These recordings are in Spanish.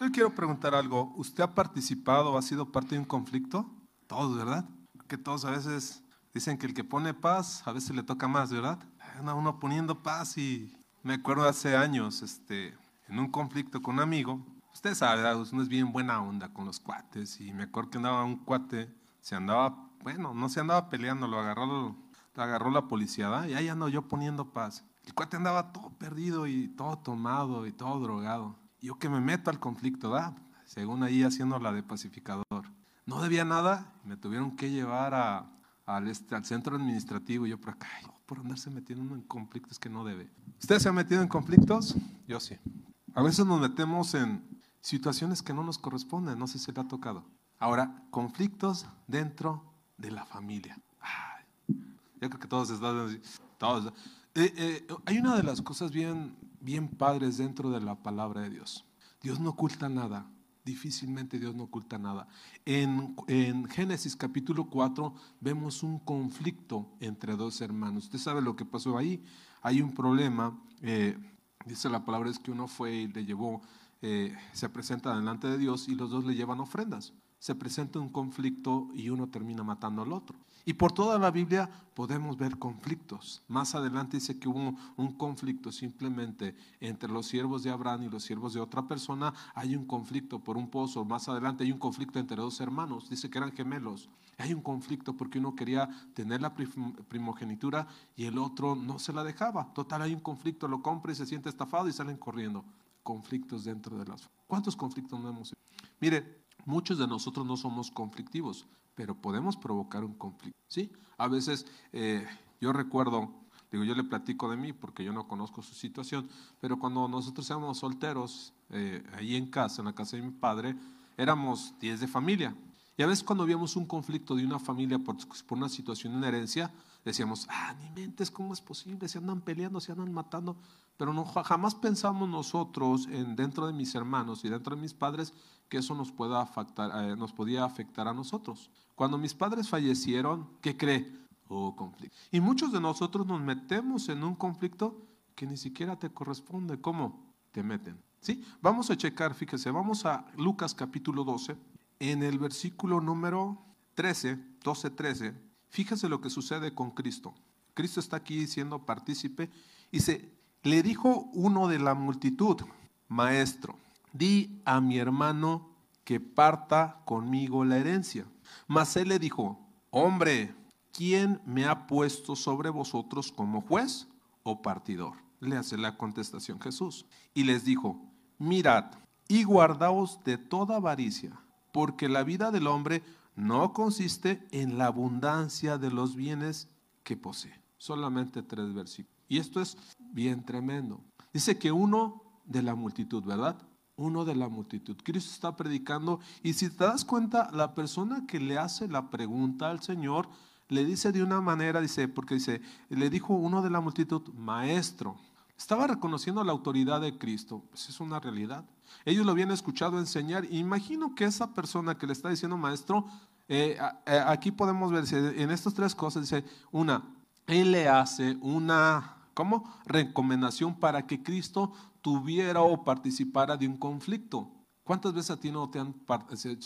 Yo quiero preguntar algo. ¿Usted ha participado o ha sido parte de un conflicto? Todos, ¿verdad? Que todos a veces dicen que el que pone paz a veces le toca más, ¿verdad? Uno poniendo paz y me acuerdo hace años, este, en un conflicto con un amigo. Usted sabe, uno es bien buena onda con los cuates y me acuerdo que andaba un cuate, se andaba, bueno, no se andaba peleando, lo agarró, lo agarró la policía, y ahí ando yo poniendo paz. El cuate andaba todo perdido y todo tomado y todo drogado. Yo que me meto al conflicto, ¿da? según ahí haciendo la de pacificador. No debía nada, me tuvieron que llevar a, al, este, al centro administrativo y yo por acá, por andarse metiendo en conflictos que no debe. ¿Usted se ha metido en conflictos? Yo sí. A veces nos metemos en situaciones que no nos corresponden, no sé si le ha tocado. Ahora, conflictos dentro de la familia. yo creo que todos están así. Todos. Eh, eh, hay una de las cosas bien, bien padres dentro de la palabra de Dios. Dios no oculta nada. Difícilmente Dios no oculta nada. En, Génesis capítulo 4 vemos un conflicto entre dos hermanos. Usted sabe lo que pasó ahí. Hay un problema. Eh, dice la palabra es que uno fue y le llevó, se presenta delante de Dios y los dos le llevan ofrendas. Se presenta un conflicto y uno termina matando al otro. Y por toda la Biblia podemos ver conflictos. Más adelante dice que hubo un conflicto simplemente entre los siervos de Abraham y los siervos de otra persona. Hay un conflicto por un pozo. Más adelante hay un conflicto entre dos hermanos. Dice que eran gemelos. Hay un conflicto porque uno quería tener la primogenitura y el otro no se la dejaba. Total, hay un conflicto. Lo compra y se siente estafado y salen corriendo. Conflictos dentro de las... ¿Cuántos conflictos no hemos? Mire, muchos de nosotros no somos conflictivos pero podemos provocar un conflicto. ¿sí? A veces eh, yo recuerdo, digo, yo le platico de mí porque yo no conozco su situación, pero cuando nosotros éramos solteros, eh, ahí en casa, en la casa de mi padre, éramos 10 de familia. Y a veces cuando víamos un conflicto de una familia por, por una situación de herencia, decíamos, ah, ni mentes, ¿cómo es posible? Se andan peleando, se andan matando. Pero no, jamás pensamos nosotros, en, dentro de mis hermanos y dentro de mis padres, que eso nos, pueda afectar, eh, nos podía afectar a nosotros. Cuando mis padres fallecieron, ¿qué cree? Hubo conflicto. Y muchos de nosotros nos metemos en un conflicto que ni siquiera te corresponde. ¿Cómo? Te meten. ¿Sí? Vamos a checar, fíjese, vamos a Lucas capítulo 12, en el versículo número 13, 12, 13. Fíjese lo que sucede con Cristo. Cristo está aquí siendo partícipe y se le dijo uno de la multitud, maestro, di a mi hermano que parta conmigo la herencia. Mas él le dijo, hombre, ¿quién me ha puesto sobre vosotros como juez o partidor? Le hace la contestación Jesús. Y les dijo, mirad y guardaos de toda avaricia, porque la vida del hombre no consiste en la abundancia de los bienes que posee. Solamente tres versículos. Y esto es bien tremendo. Dice que uno de la multitud, ¿verdad? Uno de la multitud. Cristo está predicando y si te das cuenta, la persona que le hace la pregunta al Señor le dice de una manera, dice, porque dice, le dijo uno de la multitud, maestro. Estaba reconociendo la autoridad de Cristo, pues es una realidad. Ellos lo habían escuchado enseñar. Imagino que esa persona que le está diciendo maestro, eh, aquí podemos ver, en estas tres cosas, dice, una, él le hace una ¿Cómo? Recomendación para que Cristo tuviera o participara de un conflicto. ¿Cuántas veces a ti no te han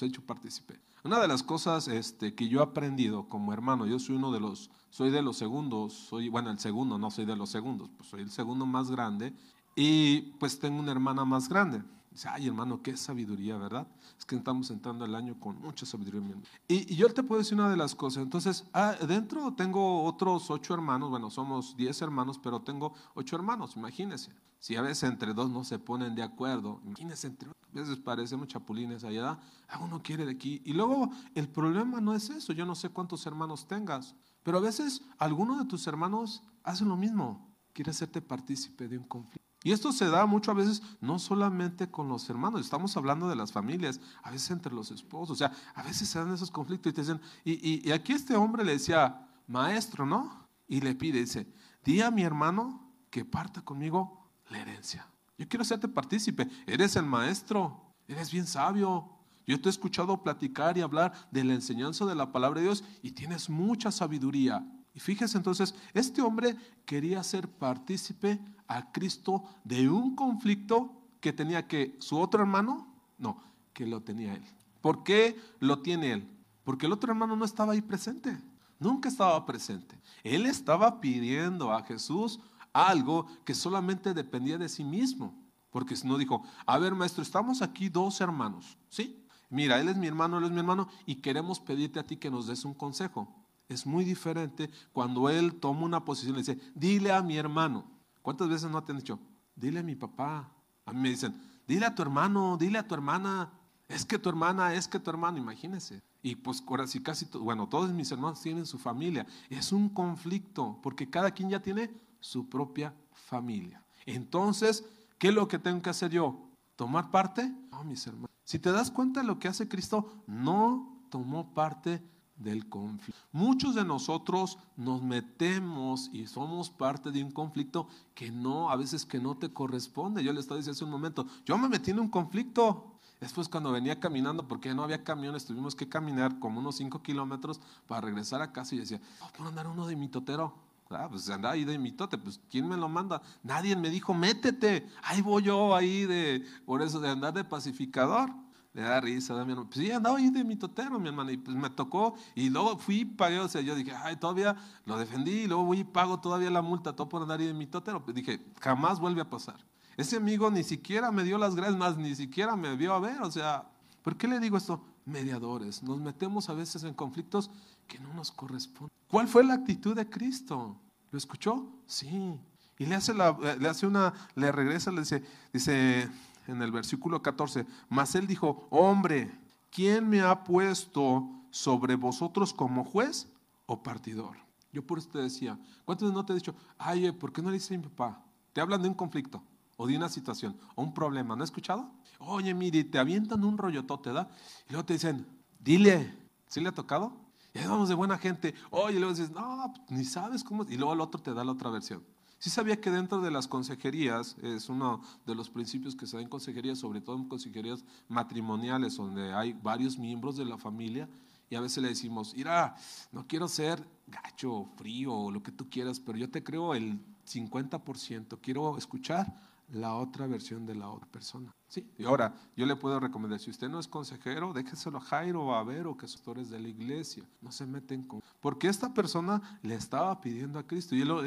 hecho partícipe? Una de las cosas este, que yo he aprendido como hermano, yo soy uno de los, soy de los segundos, soy, bueno, el segundo, no soy de los segundos, pues soy el segundo más grande y pues tengo una hermana más grande. Dice, ay hermano, qué sabiduría, ¿verdad? Es que estamos entrando el año con mucha sabiduría. Y, yo te puedo decir una de las cosas. Entonces, ah, dentro tengo otros ocho hermanos, bueno, somos diez hermanos, pero tengo ocho hermanos, imagínense. Si a veces entre dos no se ponen de acuerdo, imagínense, entre a veces parecemos chapulines allá, ah, uno quiere de aquí. Y luego el problema no es eso, yo no sé cuántos hermanos tengas, pero a veces alguno de tus hermanos hace lo mismo, quiere hacerte partícipe de un conflicto. Y esto se da mucho a veces, no solamente con los hermanos, estamos hablando de las familias, a veces entre los esposos, o sea, a veces se dan esos conflictos y te dicen, y, aquí este hombre le decía, maestro, ¿no? Y le pide, dice, di a mi hermano que parta conmigo la herencia. Yo quiero hacerte partícipe, eres el maestro, eres bien sabio. Yo te he escuchado platicar y hablar de la enseñanza de la palabra de Dios y tienes mucha sabiduría. Y fíjese entonces, este hombre quería ser partícipe a Cristo de un conflicto que tenía que su otro hermano No, que lo tenía él. ¿Por qué lo tiene él? Porque el otro hermano no estaba ahí presente. Nunca estaba presente. Él estaba pidiendo a Jesús algo que solamente dependía de sí mismo. Porque si no dijo, a ver maestro, estamos aquí dos hermanos, ¿sí? Mira, él es mi hermano, él es mi hermano y queremos pedirte a ti que nos des un consejo. Es muy diferente cuando él toma una posición y dice, dile a mi hermano. ¿Cuántas veces no te han dicho? Dile a mi papá. A mí me dicen, dile a tu hermano, dile a tu hermana. Es que tu hermana, es que tu hermano, imagínense. Y pues ahora sí casi, bueno, todos mis hermanos tienen su familia. Es un conflicto porque cada quien ya tiene su propia familia. Entonces, ¿qué es lo que tengo que hacer yo? ¿Tomar parte? No, mis hermanos. Si te das cuenta de lo que hace Cristo, no tomó parte del conflicto. Muchos de nosotros nos metemos y somos parte de un conflicto que no, a veces que no te corresponde. Yo le estaba diciendo hace un momento, yo me metí en un conflicto. Después cuando venía caminando, porque no había camiones, tuvimos que caminar como unos 5 kilómetros para regresar a casa y decía, oh, ¿puedo andar uno de mi totero? Ah, pues andaba ahí de mitote, pues ¿quién me lo manda? Nadie me dijo, métete, ahí voy yo ahí de, por eso de andar de pacificador. Le da risa, da mi hermano. Pues sí, andaba ahí de mitotero, mi hermano, y pues me tocó, y luego fui y pagué, o sea, yo dije, ay, todavía lo defendí, y luego voy y pago todavía la multa, todo por andar ahí de mitotero. Pues dije, jamás vuelve a pasar. Ese amigo ni siquiera me dio las gracias, más ni siquiera me vio a ver, o sea, ¿por qué le digo esto? Mediadores, nos metemos a veces en conflictos que no nos corresponden. ¿Cuál fue la actitud de Cristo? ¿Lo escuchó? Sí. Y le hace, la, le hace una, le regresa, le dice, dice en el versículo 14, mas él dijo, hombre, ¿quién me ha puesto sobre vosotros como juez o partidor? Yo por eso te decía, ¿cuántos no te he dicho, ay, ¿por qué no le dice a mi papá? Te hablan de un conflicto o de una situación o un problema, ¿no has escuchado? Oye, mire, te avientan un rollotote, ¿da? Y luego te dicen, dile, ¿sí le ha tocado? Y vamos de buena gente. Oye, y luego dices, no, ni sabes cómo. Y luego el otro te da la otra versión. Sí sabía que dentro de las consejerías, es uno de los principios que se da en consejerías, sobre todo en consejerías matrimoniales, donde hay varios miembros de la familia, y a veces le decimos, mira, no quiero ser gacho, frío, lo que tú quieras, pero yo te creo el 50%, quiero escuchar la otra versión de la otra persona. Sí, y ahora yo le puedo recomendar, si usted no es consejero, déjeselo a Jairo o a Ver o que son de la iglesia, no se meten con... Porque esta persona le estaba pidiendo a Cristo y él, no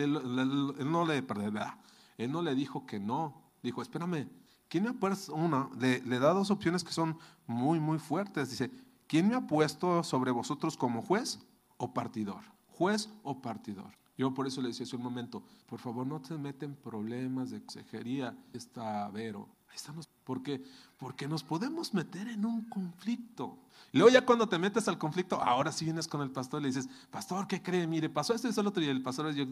le, él no le dijo que no, dijo, espérame, ¿quién me ha puesto una? Le, le da dos opciones que son muy, muy fuertes. Dice, ¿quién me ha puesto sobre vosotros como juez o partidor? Juez o partidor. Yo por eso le decía hace un momento, por favor no te meten problemas de consejería, está Vero. Estamos. ¿Por qué? Porque nos podemos meter en un conflicto. Luego ya cuando te metes al conflicto, ahora sí vienes con el pastor y le dices, pastor, ¿qué cree? Mire, pasó esto y eso el otro. Y el pastor yo,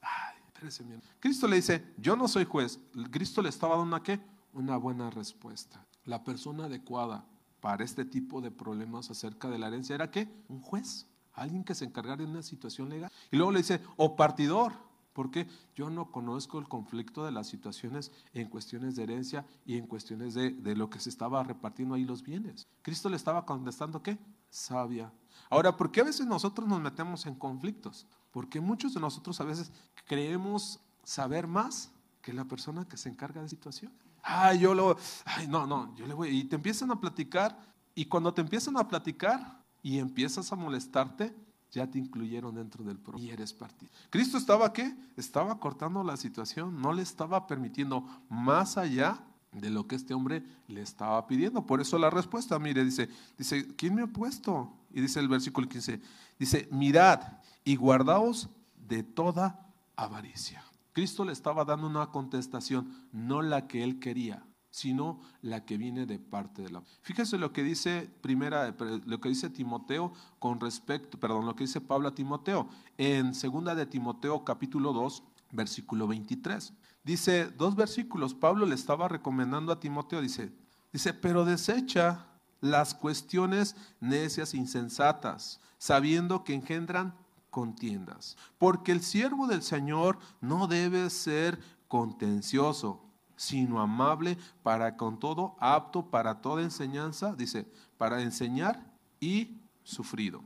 ay, espérese, mi Cristo le dice, yo no soy juez. Cristo le estaba dando una qué? Una buena respuesta. La persona adecuada para este tipo de problemas acerca de la herencia era qué? Un juez alguien que se encargara de una situación legal. Y luego le dice, o partidor, porque yo no conozco el conflicto de las situaciones en cuestiones de herencia y en cuestiones de, de, lo que se estaba repartiendo ahí los bienes. Cristo le estaba contestando qué? Sabia. Ahora, ¿por qué a veces nosotros nos metemos en conflictos? Porque muchos de nosotros a veces creemos saber más que la persona que se encarga de situaciones. Ay, yo lo, ay, no, no, yo le voy, y te empiezan a platicar, y cuando te empiezan a platicar, y empiezas a molestarte, ya te incluyeron dentro del programa y eres partido. Cristo estaba qué? Estaba cortando la situación, no le estaba permitiendo más allá de lo que este hombre le estaba pidiendo. Por eso la respuesta, mire, dice, dice, ¿quién me ha puesto? Y dice el versículo 15, dice, mirad y guardaos de toda avaricia. Cristo le estaba dando una contestación, no la que él quería, sino la que viene de parte de la. Fíjese lo que dice primera, lo que dice Timoteo con respecto, perdón, lo que dice Pablo a Timoteo en segunda de Timoteo capítulo 2, versículo 23. Dice dos versículos, Pablo le estaba recomendando a Timoteo, dice, dice, pero desecha las cuestiones necias e insensatas, sabiendo que engendran contiendas, porque el siervo del Señor no debe ser contencioso sino amable para con todo, apto para toda enseñanza, dice, para enseñar y sufrido.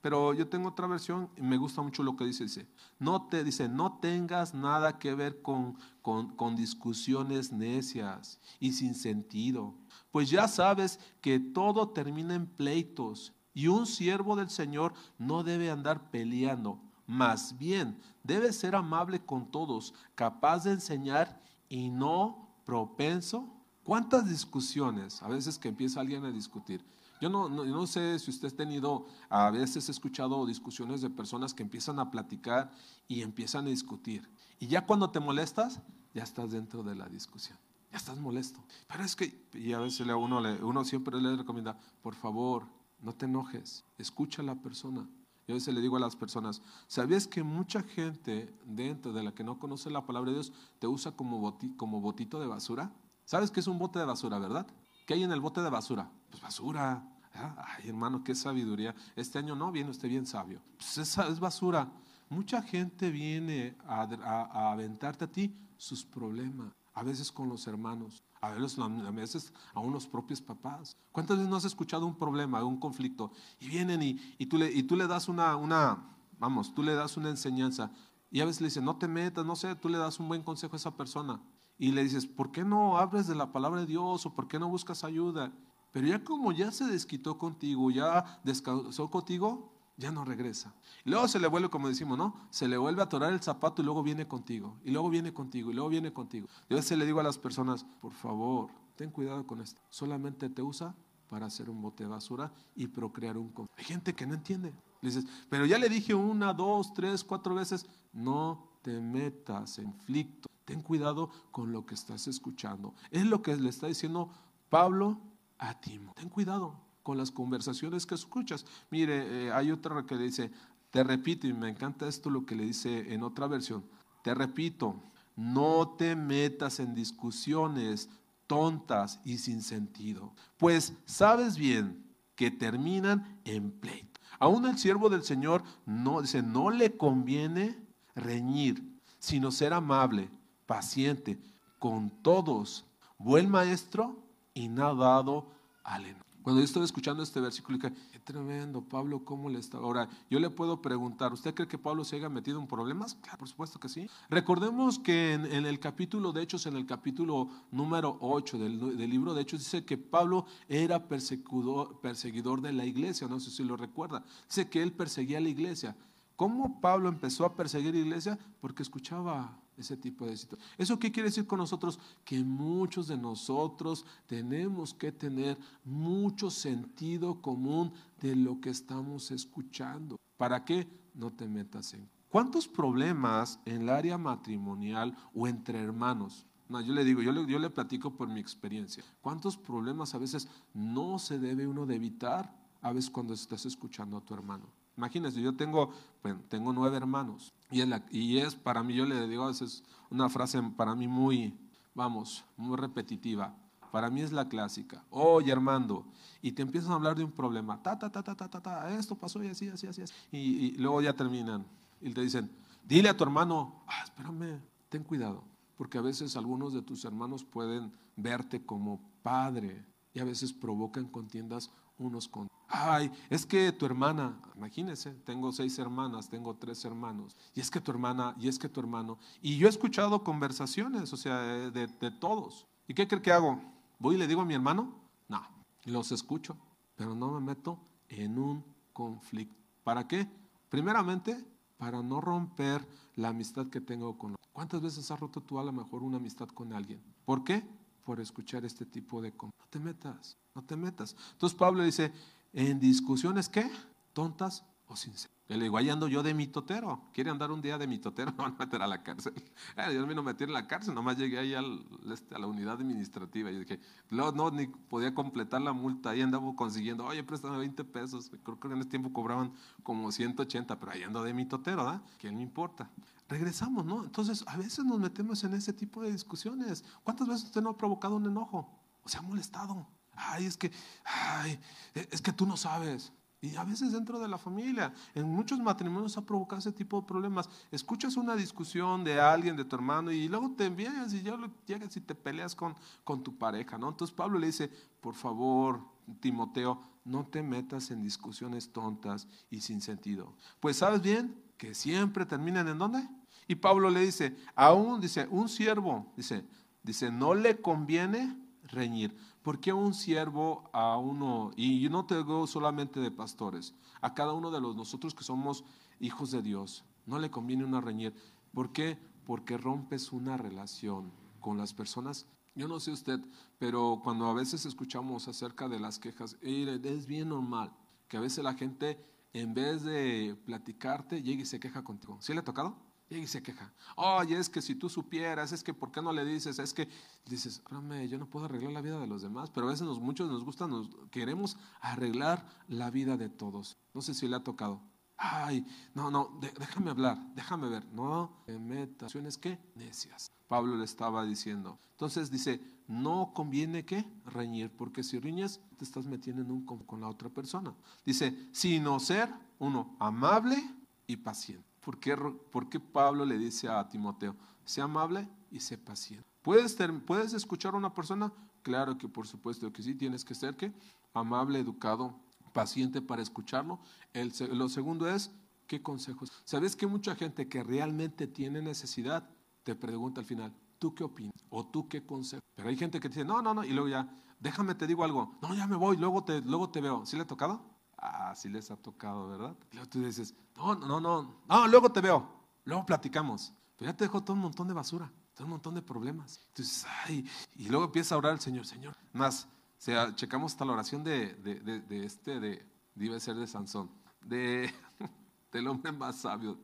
Pero yo tengo otra versión y me gusta mucho lo que dice. Dice, no te dice, no tengas nada que ver con, con, discusiones necias y sin sentido. Pues ya sabes que todo termina en pleitos y un siervo del Señor no debe andar peleando. Más bien, debe ser amable con todos, capaz de enseñar y no propenso. ¿Cuántas discusiones? A veces que empieza alguien a discutir. Yo no, no, sé si usted ha tenido, a veces he escuchado discusiones de personas que empiezan a platicar y empiezan a discutir. Y ya cuando te molestas, ya estás dentro de la discusión. Ya estás molesto. Pero es que, y a veces uno, uno siempre le recomienda, por favor, no te enojes, escucha a la persona. A veces le digo a las personas, ¿sabías que mucha gente dentro de la que no conoce la palabra de Dios te usa como, como botito de basura? ¿Sabes qué es un bote de basura, verdad? ¿Qué hay en el bote de basura? Pues basura. Ay, hermano, qué sabiduría. Este año no, viene usted bien sabio. Pues esa es basura. Mucha gente viene a, a, aventarte a ti sus problemas, a veces con los hermanos, a veces, a veces unos propios papás. ¿Cuántas veces no has escuchado un problema, un conflicto? Y vienen y, y, tú, le, y tú le das una, una, vamos, tú le das una enseñanza. Y a veces le dicen, no te metas, no sé, tú le das un buen consejo a esa persona. Y le dices, ¿por qué no hablas de la palabra de Dios o por qué no buscas ayuda? Pero ya como ya se desquitó contigo, ya descansó contigo, ya no regresa. Luego se le vuelve, como decimos, ¿no? Se le vuelve a atorar el zapato y luego viene contigo, y luego viene contigo, y luego viene contigo. Yo a veces le digo a las personas, por favor, ten cuidado con esto. Solamente te usa para hacer un bote de basura y procrear un Hay gente que no entiende. Le dices, pero ya le dije una, dos, tres, cuatro veces, no te metas en conflicto. Ten cuidado con lo que estás escuchando. Es lo que le está diciendo Pablo a Ten cuidado con las conversaciones que escuchas. Mire, eh, hay otra que le dice, te repito, y me encanta esto lo que le dice en otra versión, te repito, no te metas en discusiones tontas y sin sentido, pues sabes bien que terminan en pleito. Aún el siervo del Señor no dice, no le conviene reñir, sino ser amable, paciente con todos, buen maestro y nadado al Cuando yo estoy escuchando este versículo, dije, qué tremendo, Pablo, ¿cómo le está? Ahora, yo le puedo preguntar, ¿usted cree que Pablo se haya metido en problemas? Claro, por supuesto que sí. Recordemos que en, el capítulo de Hechos, en el capítulo número 8 del, del, libro de Hechos, dice que Pablo era perseguidor de la iglesia, no sé si lo recuerda. Dice que él perseguía a la iglesia. ¿Cómo Pablo empezó a perseguir iglesia? Porque escuchaba ese tipo de situaciones. ¿Eso qué quiere decir con nosotros? Que muchos de nosotros tenemos que tener mucho sentido común de lo que estamos escuchando. ¿Para qué? No te metas en. ¿Cuántos problemas en el área matrimonial o entre hermanos? No, yo le digo, yo le, yo le platico por mi experiencia. ¿Cuántos problemas a veces no se debe uno de evitar a veces cuando estás escuchando a tu hermano? Imagínense, yo tengo, tengo nueve hermanos y es, para mí, yo le digo, es una frase para mí muy, vamos, muy repetitiva. Para mí es la clásica. Oye, Armando, y te empiezan a hablar de un problema. Ta, ta, ta, ta, ta, ta, esto pasó y así, así, así. Y, y luego ya terminan y te dicen, dile a tu hermano, ah, espérame, ten cuidado, porque a veces algunos de tus hermanos pueden verte como padre y a veces provocan contiendas unos con Ay, es que tu hermana, imagínese, tengo seis hermanas, tengo tres hermanos, y es que tu hermana, y es que tu hermano. Y yo he escuchado conversaciones, o sea, de, de todos. ¿Y qué cree que hago? ¿Voy y le digo a mi hermano? No, los escucho, pero no me meto en un conflicto. ¿Para qué? Primeramente, para no romper la amistad que tengo con ¿Cuántas veces has roto tú a lo mejor una amistad con alguien? ¿Por qué? Por escuchar este tipo de. No te metas, no te metas. Entonces Pablo dice, en discusiones, ¿qué? Tontas o sinceras. Le digo, ahí ando yo de mitotero. ¿Quiere andar un día de mitotero? Me van a meter a la cárcel. Eh, yo me vino a meter en la cárcel, nomás llegué ahí este, a la unidad administrativa. Y dije, no, no, ni podía completar la multa. Ahí andaba consiguiendo, oye, préstame 20 pesos. Creo que en ese tiempo cobraban como 180, pero ahí ando de mitotero, ¿da? ¿Qué me importa? Regresamos, ¿no? Entonces, a veces nos metemos en ese tipo de discusiones. ¿Cuántas veces usted no ha provocado un enojo? ¿O se ha molestado? Ay, es que, ay, es que tú no sabes. Y a veces dentro de la familia, en muchos matrimonios ha provocado ese tipo de problemas. Escuchas una discusión de alguien, de tu hermano, y luego te envías y ya llegas y te peleas con, con tu pareja, ¿no? Entonces Pablo le dice, por favor, Timoteo, no te metas en discusiones tontas y sin sentido. Pues sabes bien que siempre terminan en dónde? Y Pablo le dice, aún, dice, un siervo, dice, dice, no le conviene reñir. ¿Por qué un siervo a uno, y yo no te digo solamente de pastores, a cada uno de los nosotros que somos hijos de Dios, no le conviene una reñir? ¿Por qué? Porque rompes una relación con las personas. Yo no sé usted, pero cuando a veces escuchamos acerca de las quejas, es bien normal que a veces la gente, en vez de platicarte, llegue y se queja contigo. ¿Sí le ha tocado? Y se queja. Oye, es que si tú supieras, es que ¿por qué no le dices? Es que dices, yo no puedo arreglar la vida de los demás, pero a veces nos, muchos nos gusta, nos queremos arreglar la vida de todos. No sé si le ha tocado. Ay, no, no, déjame hablar, déjame ver. No, metaciones que necias. Pablo le estaba diciendo. Entonces dice, no conviene que reñir, porque si riñes te estás metiendo en un con la otra persona. Dice, sino ser uno amable y paciente. ¿Por qué, Pablo le dice a Timoteo, sea amable y sé paciente? ¿Puedes, ¿Puedes escuchar a una persona? Claro que por supuesto que sí, tienes que ser que amable, educado, paciente para escucharlo. El, lo segundo es, ¿qué consejos? ¿Sabes que mucha gente que realmente tiene necesidad te pregunta al final, ¿tú qué opinas? ¿O tú qué consejo? Pero hay gente que dice, no, no, no, y luego ya, déjame te digo algo, no, ya me voy, luego te, luego te veo. ¿Sí le ha tocado? Así les ha tocado, ¿verdad? Y luego tú dices, no, no, no, no, luego te veo, luego platicamos. Pero ya te dejó todo un montón de basura, todo un montón de problemas. Entonces, ay, y luego empieza a orar el Señor, Señor. Más, o sea, checamos hasta la oración de, de, de, este, de, debe ser de Sansón, de, del hombre más sabio.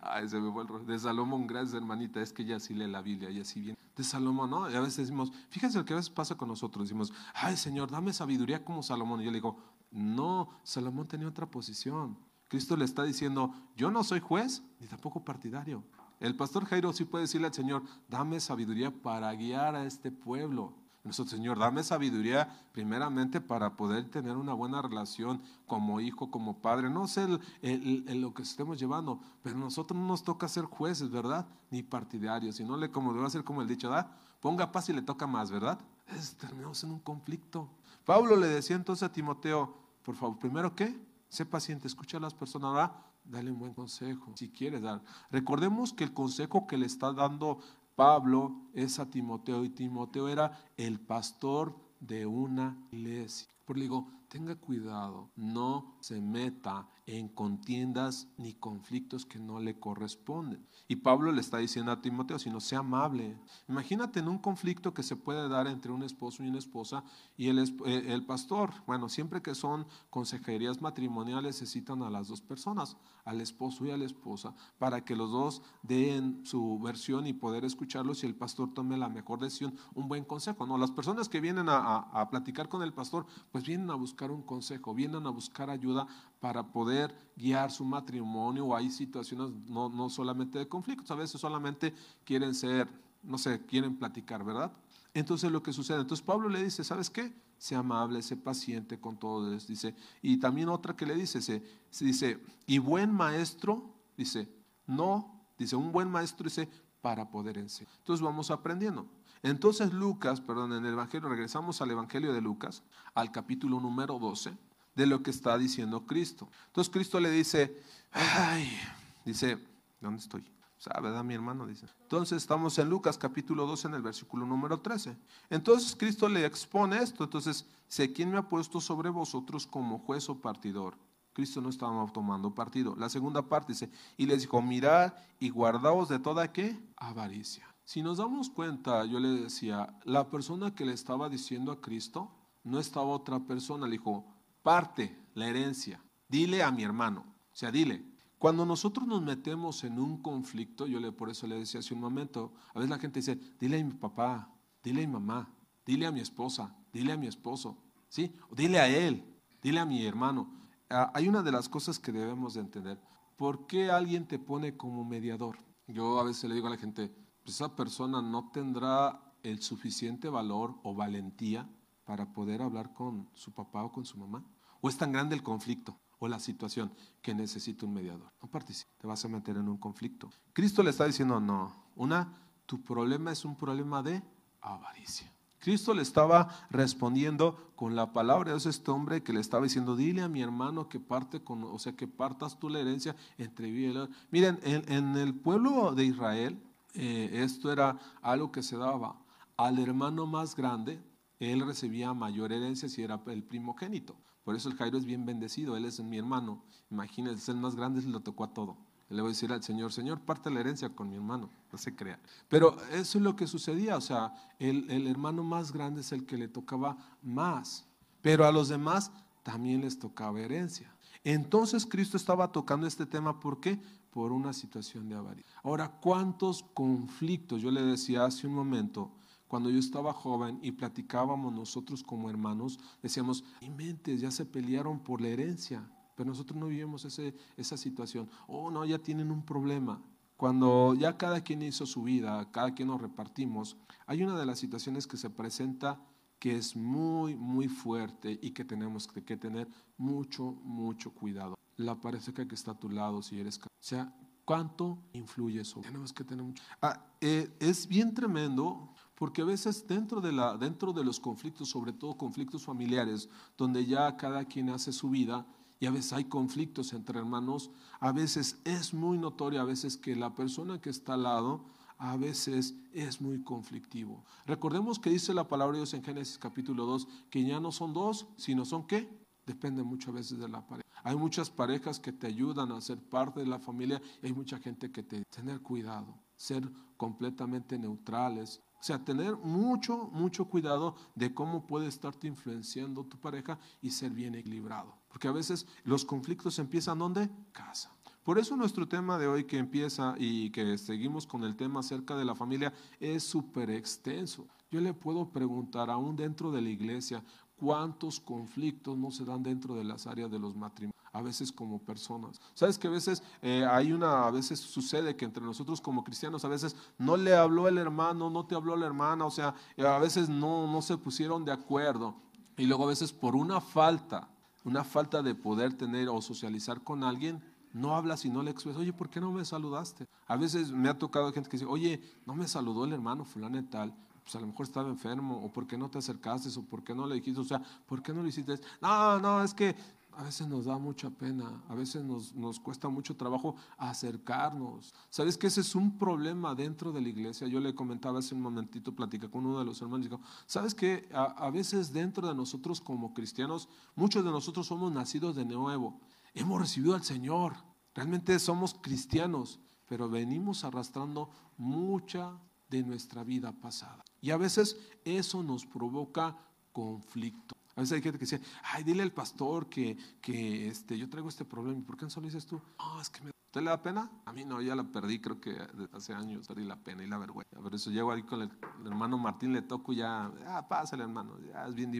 Ay, se me fue el De Salomón, gracias hermanita, es que ya sí lee la Biblia y así bien. De Salomón, ¿no? Y a veces decimos, fíjense lo que a veces pasa con nosotros, decimos, ay Señor, dame sabiduría como Salomón. Y yo le digo, no, Salomón tenía otra posición. Cristo le está diciendo, yo no soy juez ni tampoco partidario. El pastor Jairo sí puede decirle al Señor, dame sabiduría para guiar a este pueblo. Nosotros, Señor, dame sabiduría primeramente para poder tener una buena relación como hijo, como padre. No sé lo que estemos llevando, pero a nosotros no nos toca ser jueces, ¿verdad? Ni partidarios, sino le, como debe ser como el dicho, ¿verdad? Ponga paz y le toca más, ¿verdad? Es, terminamos en un conflicto. Pablo le decía entonces a Timoteo, por favor, primero qué? Sé paciente, escucha a las personas, ahora dale un buen consejo, si quieres dar. Recordemos que el consejo que le está dando Pablo es a Timoteo y Timoteo era el pastor de una iglesia. Por digo, tenga cuidado, no se meta en contiendas ni conflictos que no le corresponden. Y Pablo le está diciendo a Timoteo, si no sea amable. Imagínate en un conflicto que se puede dar entre un esposo y una esposa y el, eh, el pastor. Bueno, siempre que son consejerías matrimoniales necesitan a las dos personas, al esposo y a la esposa, para que los dos den su versión y poder escucharlos y el pastor tome la mejor decisión, un buen consejo. No, las personas que vienen a, a platicar con el pastor, pues vienen a buscar un consejo, vienen a buscar ayuda para poder guiar su matrimonio o hay situaciones no, no solamente de conflictos, a veces solamente quieren ser, no sé, quieren platicar, ¿verdad? Entonces lo que sucede, entonces Pablo le dice, ¿sabes qué? Sea amable, sé paciente con todos, dice. Y también otra que le dice, se, dice, y buen maestro, dice, no, dice, un buen maestro dice, para poder enseñar. Entonces vamos aprendiendo. Entonces Lucas, perdón, en el Evangelio, regresamos al Evangelio de Lucas, al capítulo número 12, de lo que está diciendo Cristo. Entonces Cristo le dice, ay, dice, ¿dónde estoy? ¿Sabe, verdad, mi hermano? Dice. Entonces estamos en Lucas capítulo 12 en el versículo número 13. Entonces Cristo le expone esto. Entonces, sé quién me ha puesto sobre vosotros como juez o partidor. Cristo no estaba tomando partido. La segunda parte dice, y les dijo, mirad y guardaos de toda qué? Avaricia. Si nos damos cuenta, yo le decía, la persona que le estaba diciendo a Cristo, no estaba otra persona, le dijo, parte la herencia, dile a mi hermano, o sea, dile. Cuando nosotros nos metemos en un conflicto, yo le, por eso le decía hace un momento, a veces la gente dice, dile a mi papá, dile a mi mamá, dile a mi esposa, dile a mi esposo, ¿sí? dile a él, dile a mi hermano. Ah, hay una de las cosas que debemos de entender. ¿Por qué alguien te pone como mediador? Yo a veces le digo a la gente, pues esa persona no tendrá el suficiente valor o valentía para poder hablar con su papá o con su mamá. O es tan grande el conflicto o la situación que necesita un mediador. No participe, te vas a meter en un conflicto. Cristo le está diciendo, no, una, tu problema es un problema de avaricia. Cristo le estaba respondiendo con la palabra de este hombre que le estaba diciendo, dile a mi hermano que parte con, o sea, que partas tú la herencia entre vida Miren, en, el pueblo de Israel, eh, esto era algo que se daba al hermano más grande, él recibía mayor herencia si era el primogénito. Por eso el Jairo es bien bendecido, él es mi hermano. Imagínense, el más grande se lo tocó a todo. Le voy a decir al Señor, Señor, parte la herencia con mi hermano, no se crea. Pero eso es lo que sucedía, o sea, el, el hermano más grande es el que le tocaba más, pero a los demás también les tocaba herencia. Entonces Cristo estaba tocando este tema, ¿por qué? Por una situación de avaricia. Ahora, ¿cuántos conflictos? Yo le decía hace un momento, cuando yo estaba joven y platicábamos nosotros como hermanos, decíamos, mentes ya se pelearon por la herencia. Pero nosotros no vivimos ese, esa situación. Oh, no, ya tienen un problema. Cuando ya cada quien hizo su vida, cada quien nos repartimos, hay una de las situaciones que se presenta que es muy, muy fuerte y que tenemos que, tener mucho, mucho cuidado. La pareja que está a tu lado, si eres... O sea, ¿cuánto influye eso? Tenemos que tener mucho... Ah, eh, es bien tremendo porque a veces dentro de, la, dentro de los conflictos, sobre todo conflictos familiares, donde ya cada quien hace su vida, y a veces hay conflictos entre hermanos, a veces es muy notorio, a veces que la persona que está al lado, a veces es muy conflictivo. Recordemos que dice la palabra de Dios en Génesis capítulo 2, que ya no son dos, sino son qué? Depende muchas veces de la pareja. Hay muchas parejas que te ayudan a ser parte de la familia y hay mucha gente que te tener cuidado, ser completamente neutrales, o sea, tener mucho, mucho cuidado de cómo puede estarte influenciando tu pareja y ser bien equilibrado. Porque a veces los conflictos empiezan ¿dónde? Casa. Por eso nuestro tema de hoy que empieza y que seguimos con el tema acerca de la familia es súper extenso. Yo le puedo preguntar aún dentro de la iglesia cuántos conflictos no se dan dentro de las áreas de los matrimonios a veces como personas. Sabes que a veces eh, hay una, a veces sucede que entre nosotros como cristianos a veces no le habló el hermano, no te habló la hermana, o sea, a veces no, no se pusieron de acuerdo. Y luego a veces por una falta, una falta de poder tener o socializar con alguien, no hablas y no le expresas, oye, ¿por qué no me saludaste? A veces me ha tocado gente que dice, oye, no me saludó el hermano fulano y tal, pues a lo mejor estaba enfermo, o por qué no te acercaste, o por qué no le dijiste, o sea, ¿por qué no le hiciste? No, no, es que a veces nos da mucha pena, a veces nos, nos, cuesta mucho trabajo acercarnos. ¿Sabes que ese es un problema dentro de la iglesia? Yo le comentaba hace un momentito, platicé con uno de los hermanos, dijo, ¿sabes que a, a, veces dentro de nosotros como cristianos, muchos de nosotros somos nacidos de nuevo, hemos recibido al Señor, realmente somos cristianos, pero venimos arrastrando mucha de nuestra vida pasada. Y a veces eso nos provoca conflicto. A veces hay gente que dice, ay, dile al pastor que, que este, yo traigo este problema. ¿Por qué no solo dices tú? No, es que me ¿Usted le da pena? A mí no, ya la perdí, creo que hace años perdí la pena y la vergüenza. Por eso llego ahí con el, hermano Martín, le toco ya, ah, pásale hermano, ya es bien,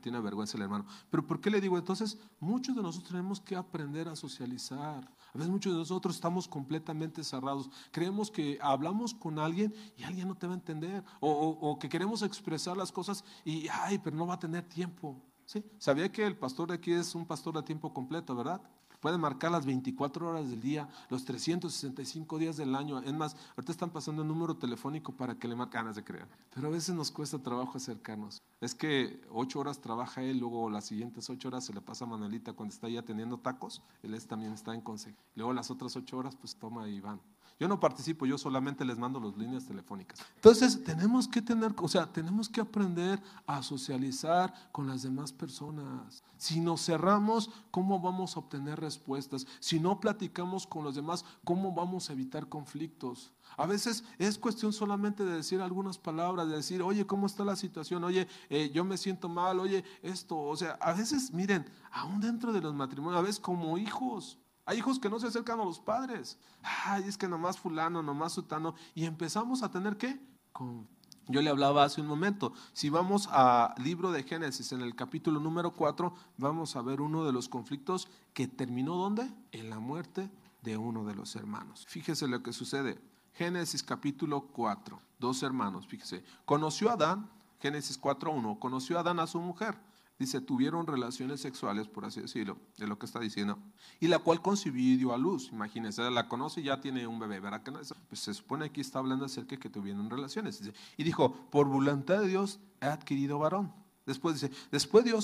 tiene vergüenza el hermano. Pero ¿por qué le digo? Entonces, muchos de nosotros tenemos que aprender a socializar. A veces muchos de nosotros estamos completamente cerrados. Creemos que hablamos con alguien y alguien no te va a entender. O, o que queremos expresar las cosas y, ay, pero no va a tener tiempo. ¿Sí? ¿Sabía que el pastor de aquí es un pastor de tiempo completo, verdad? Puede marcar las 24 horas del día, los 365 días del año. Es más, ahorita están pasando el número telefónico para que le marquen, ganas de creer. Pero a veces nos cuesta trabajo acercarnos. Es que ocho horas trabaja él, luego las siguientes ocho horas se le pasa a Manuelita cuando está ya teniendo tacos. Él también está en consejo. Luego las otras ocho horas, pues toma y van. Yo no participo, yo solamente les mando las líneas telefónicas. Entonces, tenemos que tener, o sea, tenemos que aprender a socializar con las demás personas. Si nos cerramos, ¿cómo vamos a obtener respuestas? Si no platicamos con los demás, ¿cómo vamos a evitar conflictos? A veces es cuestión solamente de decir algunas palabras, de decir, oye, ¿cómo está la situación? Oye, eh, yo me siento mal, oye, esto. O sea, a veces, miren, aún dentro de los matrimonios, a veces como hijos, hay hijos que no se acercan a los padres. Ay, es que nomás fulano, nomás sutano. Y empezamos a tener qué? Con... Yo le hablaba hace un momento. Si vamos al libro de Génesis, en el capítulo número 4, vamos a ver uno de los conflictos que terminó ¿dónde? En la muerte de uno de los hermanos. Fíjese lo que sucede. Génesis capítulo 4, dos hermanos, fíjese. Conoció a Adán, Génesis 4.1, conoció a Adán a su mujer dice, tuvieron relaciones sexuales, por así decirlo, de lo que está diciendo, y la cual concibió y dio a luz. Imagínense, la conoce y ya tiene un bebé, ¿verdad? Pues se supone que está hablando acerca de que tuvieron relaciones. y dijo, por voluntad de Dios he adquirido varón. Después dice, después dio,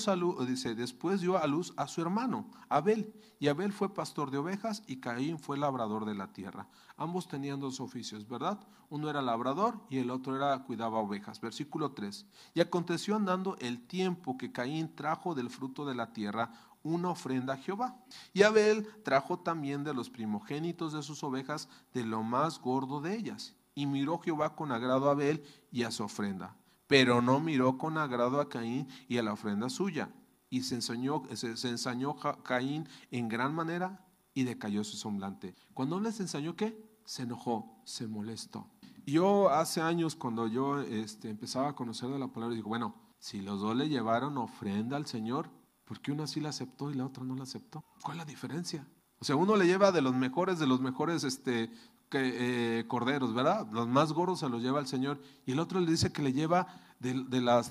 dice, después dio a luz a su hermano, Abel. Y Abel fue pastor de ovejas y Caín fue labrador de la tierra. Ambos tenían dos oficios, ¿verdad? Uno era labrador y el otro era cuidaba ovejas. Versículo 3. Y aconteció andando el tiempo que Caín trajo del fruto de la tierra una ofrenda a Jehová. Y Abel trajo también de los primogénitos de sus ovejas de lo más gordo de ellas. Y miró Jehová con agrado a Abel y a su ofrenda pero no miró con agrado a Caín y a la ofrenda suya. Y se ensañó, se, ensañó Caín en gran manera y decayó su semblante. Cuando les ensañó qué? Se enojó, se molestó. Yo hace años cuando yo este, empezaba a conocer de la palabra, digo, bueno, si los dos le llevaron ofrenda al Señor, ¿por qué uno sí la aceptó y la otra no la aceptó? ¿Cuál es la diferencia? O sea, uno le lleva de los mejores, de los mejores este, que, eh, corderos, ¿verdad? Los más gordos se los lleva el Señor. Y el otro le dice que le lleva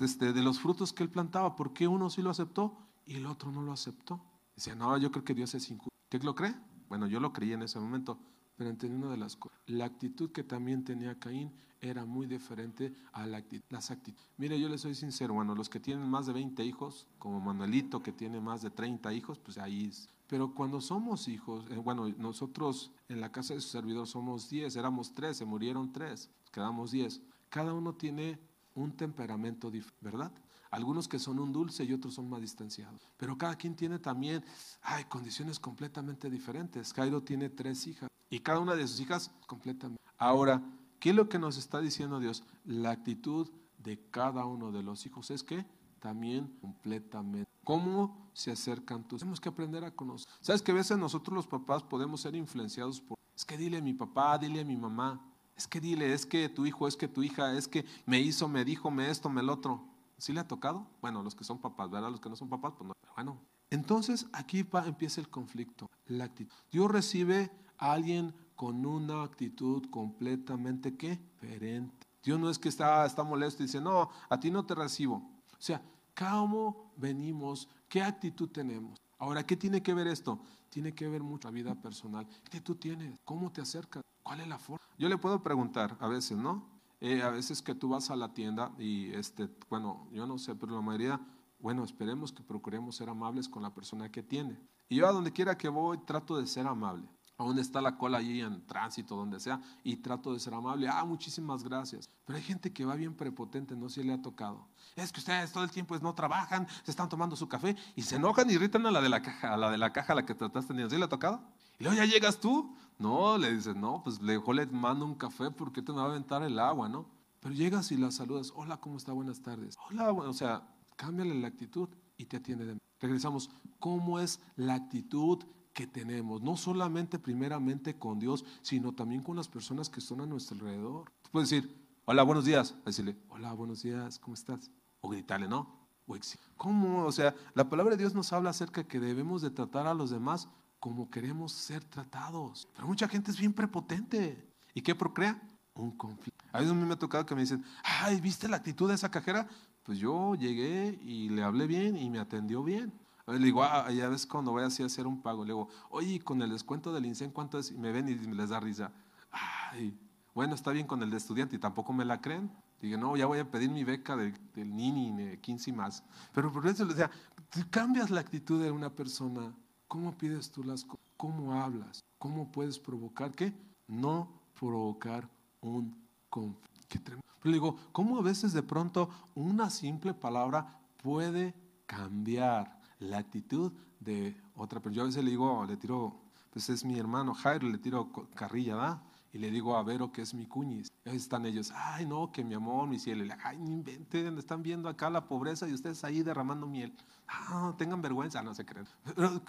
este, de los frutos que él plantaba. ¿Por qué uno sí lo aceptó y el otro no lo aceptó? Dice, no, yo creo que Dios es injusto. ¿Qué lo cree? Bueno, yo lo creí en ese momento, pero entendí una de las cosas. La actitud que también tenía Caín era muy diferente a la actitud, las actitudes. Mire, yo le soy sincero, bueno, los que tienen más de 20 hijos, como Manuelito que tiene más de 30 hijos, pues ahí es. Pero cuando somos hijos, eh, bueno, nosotros en la casa de su servidor somos 10, éramos 3, se murieron 3, quedamos 10. Cada uno tiene un temperamento diferente, ¿verdad? Algunos que son un dulce y otros son más distanciados. Pero cada quien tiene también, hay condiciones completamente diferentes. Cairo tiene tres hijas y cada una de sus hijas completamente. Ahora, ¿qué es lo que nos está diciendo Dios? La actitud de cada uno de los hijos es que también completamente. ¿Cómo se acercan tus? Tenemos que aprender a conocer. ¿Sabes que a veces nosotros los papás podemos ser influenciados por, es que dile a mi papá, dile a mi mamá, es que dile, es que tu hijo, es que tu hija, es que me hizo, me dijo, me esto, me el otro. ¿Sí le ha tocado? Bueno, los que son papás, ¿verdad? Los que no son papás, pues no. Bueno, entonces aquí empieza el conflicto, la actitud. Dios recibe a alguien con una actitud completamente ¿qué? diferente. Dios no es que está, está molesto y dice, no, a ti no te recibo. O sea, ¿cómo venimos? ¿Qué actitud tenemos? Ahora, ¿qué tiene que ver esto? Tiene que ver mucho la vida personal. ¿Qué actitud tienes? ¿Cómo te acercas? ¿Cuál es la forma? Yo le puedo preguntar a veces, ¿no? Eh, a veces que tú vas a la tienda y, este, bueno, yo no sé, pero la mayoría, bueno, esperemos que procuremos ser amables con la persona que tiene. Y yo a donde quiera que voy trato de ser amable a dónde está la cola allí en tránsito, donde sea, y trato de ser amable. Ah, muchísimas gracias. Pero hay gente que va bien prepotente, no se le ha tocado. Es que ustedes todo el tiempo no trabajan, se están tomando su café y se enojan y irritan a la de la caja, a la de la caja la que trataste teniendo. ¿Sí le ha tocado? Y luego ya llegas tú. No, le dices, no, pues le, le mando un café porque te me va a aventar el agua, ¿no? Pero llegas y la saludas, hola, ¿cómo está? Buenas tardes. Hola, o sea, cámbiale la actitud y te atiende de Regresamos, ¿cómo es la actitud que tenemos, no solamente primeramente con Dios, sino también con las personas que están a nuestro alrededor. Puedes decir, hola, buenos días, decirle, hola, buenos días, ¿cómo estás? O gritarle, ¿no? O ¿Cómo? O sea, la palabra de Dios nos habla acerca que debemos de tratar a los demás como queremos ser tratados. Pero mucha gente es bien prepotente. ¿Y qué procrea? Un conflicto. A veces a mí me ha tocado que me dicen, ay, ¿viste la actitud de esa cajera? Pues yo llegué y le hablé bien y me atendió bien. Le digo, ah, ya ves cuando voy así a hacer un pago, le digo, oye, con el descuento del INSEN, ¿cuánto es? Y me ven y les da risa. Ay, bueno, está bien con el de estudiante y tampoco me la creen. Digo, no, ya voy a pedir mi beca del, del Nini, de 15 y más. Pero por eso, o sea, tú cambias la actitud de una persona. ¿Cómo pides tú las cosas? ¿Cómo hablas? ¿Cómo puedes provocar qué? No provocar un conflicto. Pero le digo, ¿cómo a veces de pronto una simple palabra puede cambiar? La actitud de otra persona. Yo a veces le digo, le tiro, pues es mi hermano Jairo, le tiro carrilla, ¿va? Y le digo a Vero que es mi cuñis. Están ellos, ay no, que mi amor, mi cielo. Ay, no inventen, están viendo acá la pobreza y ustedes ahí derramando miel. Ah, tengan vergüenza, no se creen.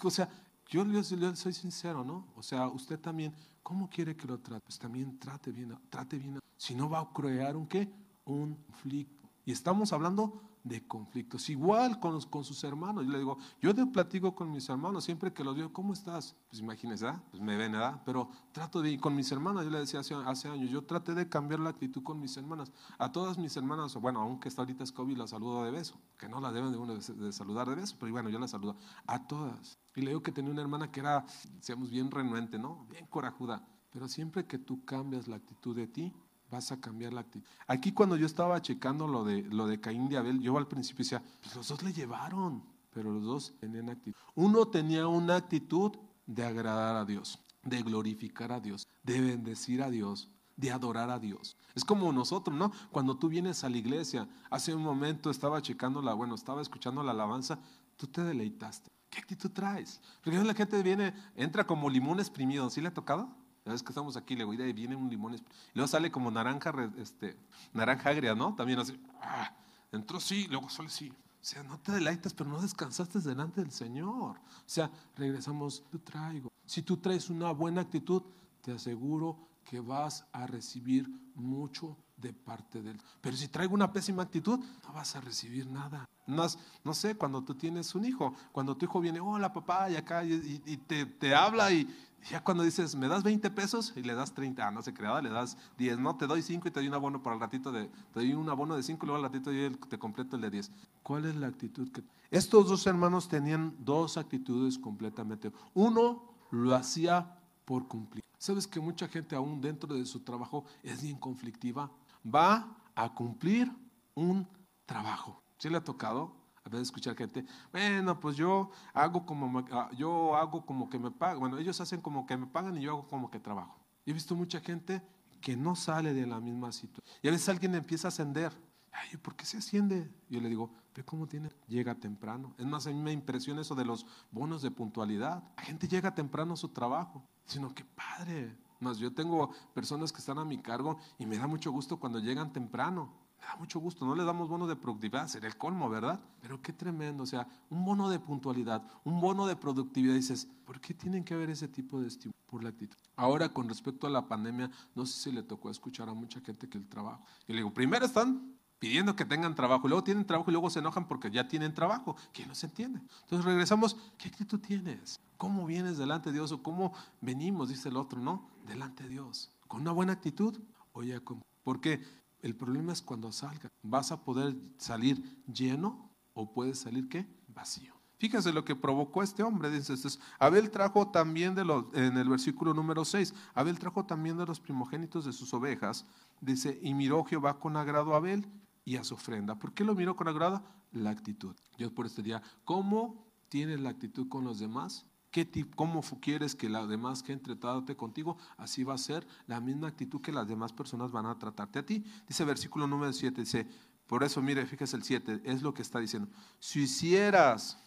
o sea, yo, yo, soy sincero, ¿no? O sea, usted también, ¿cómo quiere que lo trate? Pues también trate bien, trate bien. Si no va a crear un qué? Un conflicto. Y estamos hablando de conflictos. Igual con, con sus hermanos. Yo le digo, yo te platico con mis hermanos siempre que los veo, ¿cómo estás? Pues imagínense, ¿verdad? Pues me ven, ¿verdad? Pero trato de, con mis hermanas, yo le decía hace, años, yo traté de cambiar la actitud con mis hermanas. A todas mis hermanas, bueno, aunque está ahorita es COVID, las saludo de beso, que no las deben de uno de, saludar de beso, pero bueno, yo las saludo a todas. Y le digo que tenía una hermana que era, decíamos, bien renuente, ¿no? Bien corajuda. Pero siempre que tú cambias la actitud de ti, vas a cambiar la actitud. Aquí cuando yo estaba checando lo de, lo de Caín y Abel, yo al principio decía, pues los dos le llevaron, pero los dos tenían actitud. Uno tenía una actitud de agradar a Dios, de glorificar a Dios, de bendecir a Dios, de adorar a Dios. Es como nosotros, ¿no? Cuando tú vienes a la iglesia, hace un momento estaba checando la, bueno, estaba escuchando la alabanza, tú te deleitaste. ¿Qué actitud traes? Porque la gente viene, entra como limón exprimido, ¿sí le ha tocado? La vez que estamos aquí, le voy y viene un limón. Y luego sale como naranja, este, naranja agria, ¿no? También así. Ah, entró sí, luego sale sí. O sea, no te deleitas, pero no descansaste delante del Señor. O sea, regresamos, tú traigo. Si tú traes una buena actitud, te aseguro que vas a recibir mucho de parte de Él. Pero si traigo una pésima actitud, no vas a recibir nada. No, no sé, cuando tú tienes un hijo, cuando tu hijo viene, hola papá, y acá, y, y te, te, habla y ya cuando dices, ¿me das 20 pesos? Y le das 30, ah, no se crea, le das 10, no, te doy 5 y te doy un abono para el ratito de, te doy un abono de 5 y luego al ratito te completo el de 10. ¿Cuál es la actitud que... Estos dos hermanos tenían dos actitudes completamente. Uno lo hacía por cumplir. ¿Sabes que mucha gente aún dentro de su trabajo es bien conflictiva? Va a cumplir un trabajo. ¿Sí le ha tocado? A veces escuchar gente, bueno, pues yo hago como, ah, yo hago como que me pagan. Bueno, ellos hacen como que me pagan y yo hago como que trabajo. he visto mucha gente que no sale de la misma situación. Y a veces alguien empieza a ascender. Ay, ¿por qué se asciende? Yo le digo, ve cómo tiene, llega temprano. Es más, a mí me impresiona eso de los bonos de puntualidad. La gente llega temprano a su trabajo. Sino que padre. Más, yo tengo personas que están a mi cargo y me da mucho gusto cuando llegan temprano. Me da mucho gusto, no le damos bono de productividad, sería el colmo, ¿verdad? Pero qué tremendo, o sea, un bono de puntualidad, un bono de productividad, dices, ¿por qué tienen que haber ese tipo de estímulo? Por la actitud. Ahora, con respecto a la pandemia, no sé si le tocó escuchar a mucha gente que el trabajo. Y le digo, primero están pidiendo que tengan trabajo, luego tienen trabajo y luego se enojan porque ya tienen trabajo, que no se entiende. Entonces regresamos, ¿qué actitud tienes? ¿Cómo vienes delante de Dios o cómo venimos, dice el otro, no? Delante de Dios. ¿Con una buena actitud? Oye, ¿por qué? El problema es cuando salga. ¿Vas a poder salir lleno o puedes salir qué? Vacío. Fíjese lo que provocó este hombre. Dice, Abel trajo también de los, en el versículo número 6, Abel trajo también de los primogénitos de sus ovejas. Dice, y miró Jehová con agrado a Abel y a su ofrenda. ¿Por qué lo miró con agrado? La actitud. Dios por este día, ¿cómo tienes la actitud con los demás? ¿Qué ¿Cómo quieres que la demás gente trate contigo? Así va a ser la misma actitud que las demás personas van a tratarte a ti. Dice versículo número 7, dice, por eso mire, fíjese el 7, es lo que está diciendo. Si hicieras,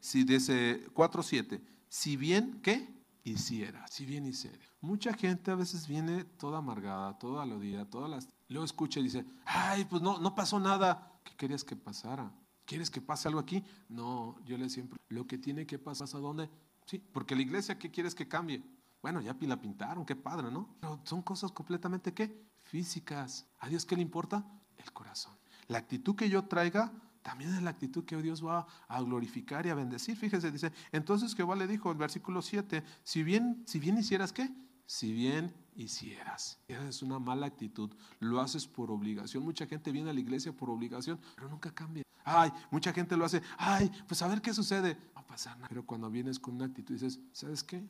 si dice 4, 7, si bien, ¿qué? Hiciera, si bien hiciera. Mucha gente a veces viene toda amargada, toda día, todas las... Luego escucha y dice, ay, pues no, no pasó nada. ¿Qué querías que pasara? ¿Quieres que pase algo aquí? No, yo le siempre, lo que tiene que pasar, ¿a dónde? Sí, porque la iglesia, ¿qué quieres que cambie? Bueno, ya la pintaron, qué padre, ¿no? Pero son cosas completamente, ¿qué? Físicas. ¿A Dios qué le importa? El corazón. La actitud que yo traiga también es la actitud que Dios va a glorificar y a bendecir. Fíjese, dice, entonces Jehová le dijo en versículo 7, si bien, si bien hicieras qué? Si bien hicieras. Esa es una mala actitud. Lo haces por obligación. Mucha gente viene a la iglesia por obligación, pero nunca cambia. Ay, mucha gente lo hace. Ay, pues a ver qué sucede. No va pasar nada. Pero cuando vienes con una actitud dices, ¿sabes qué?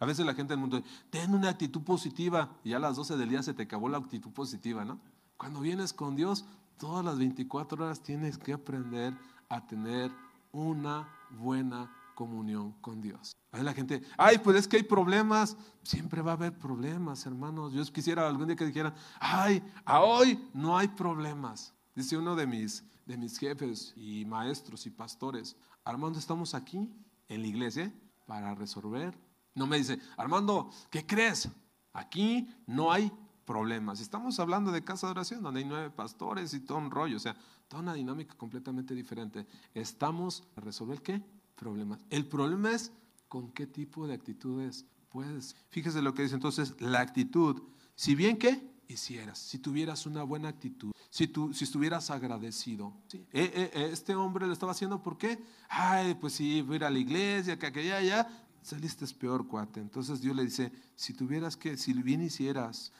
A veces la gente del mundo dice, ten una actitud positiva. Y a las 12 del día se te acabó la actitud positiva, ¿no? Cuando vienes con Dios, todas las 24 horas tienes que aprender a tener una buena comunión con Dios. A la gente, ay, pues es que hay problemas. Siempre va a haber problemas, hermanos. Yo quisiera algún día que dijeran, ay, a hoy no hay problemas. Dice uno de mis, de mis jefes y maestros y pastores, Armando, estamos aquí en la iglesia para resolver. No me dice, Armando, ¿qué crees? Aquí no hay problemas. Estamos hablando de casa de oración, donde hay nueve pastores y todo un rollo, o sea, toda una dinámica completamente diferente. Estamos a resolver qué? Problemas. El problema es con qué tipo de actitudes puedes. Fíjese lo que dice entonces, la actitud, si bien que hicieras, si tuvieras una buena actitud, si, tú, si estuvieras agradecido. Eh, eh, eh, este hombre lo estaba haciendo ¿por qué? Ay, pues sí, a ir a la iglesia, que aquella, ya, saliste peor, cuate. Entonces Dios le dice, si tuvieras que, si bien hicieras,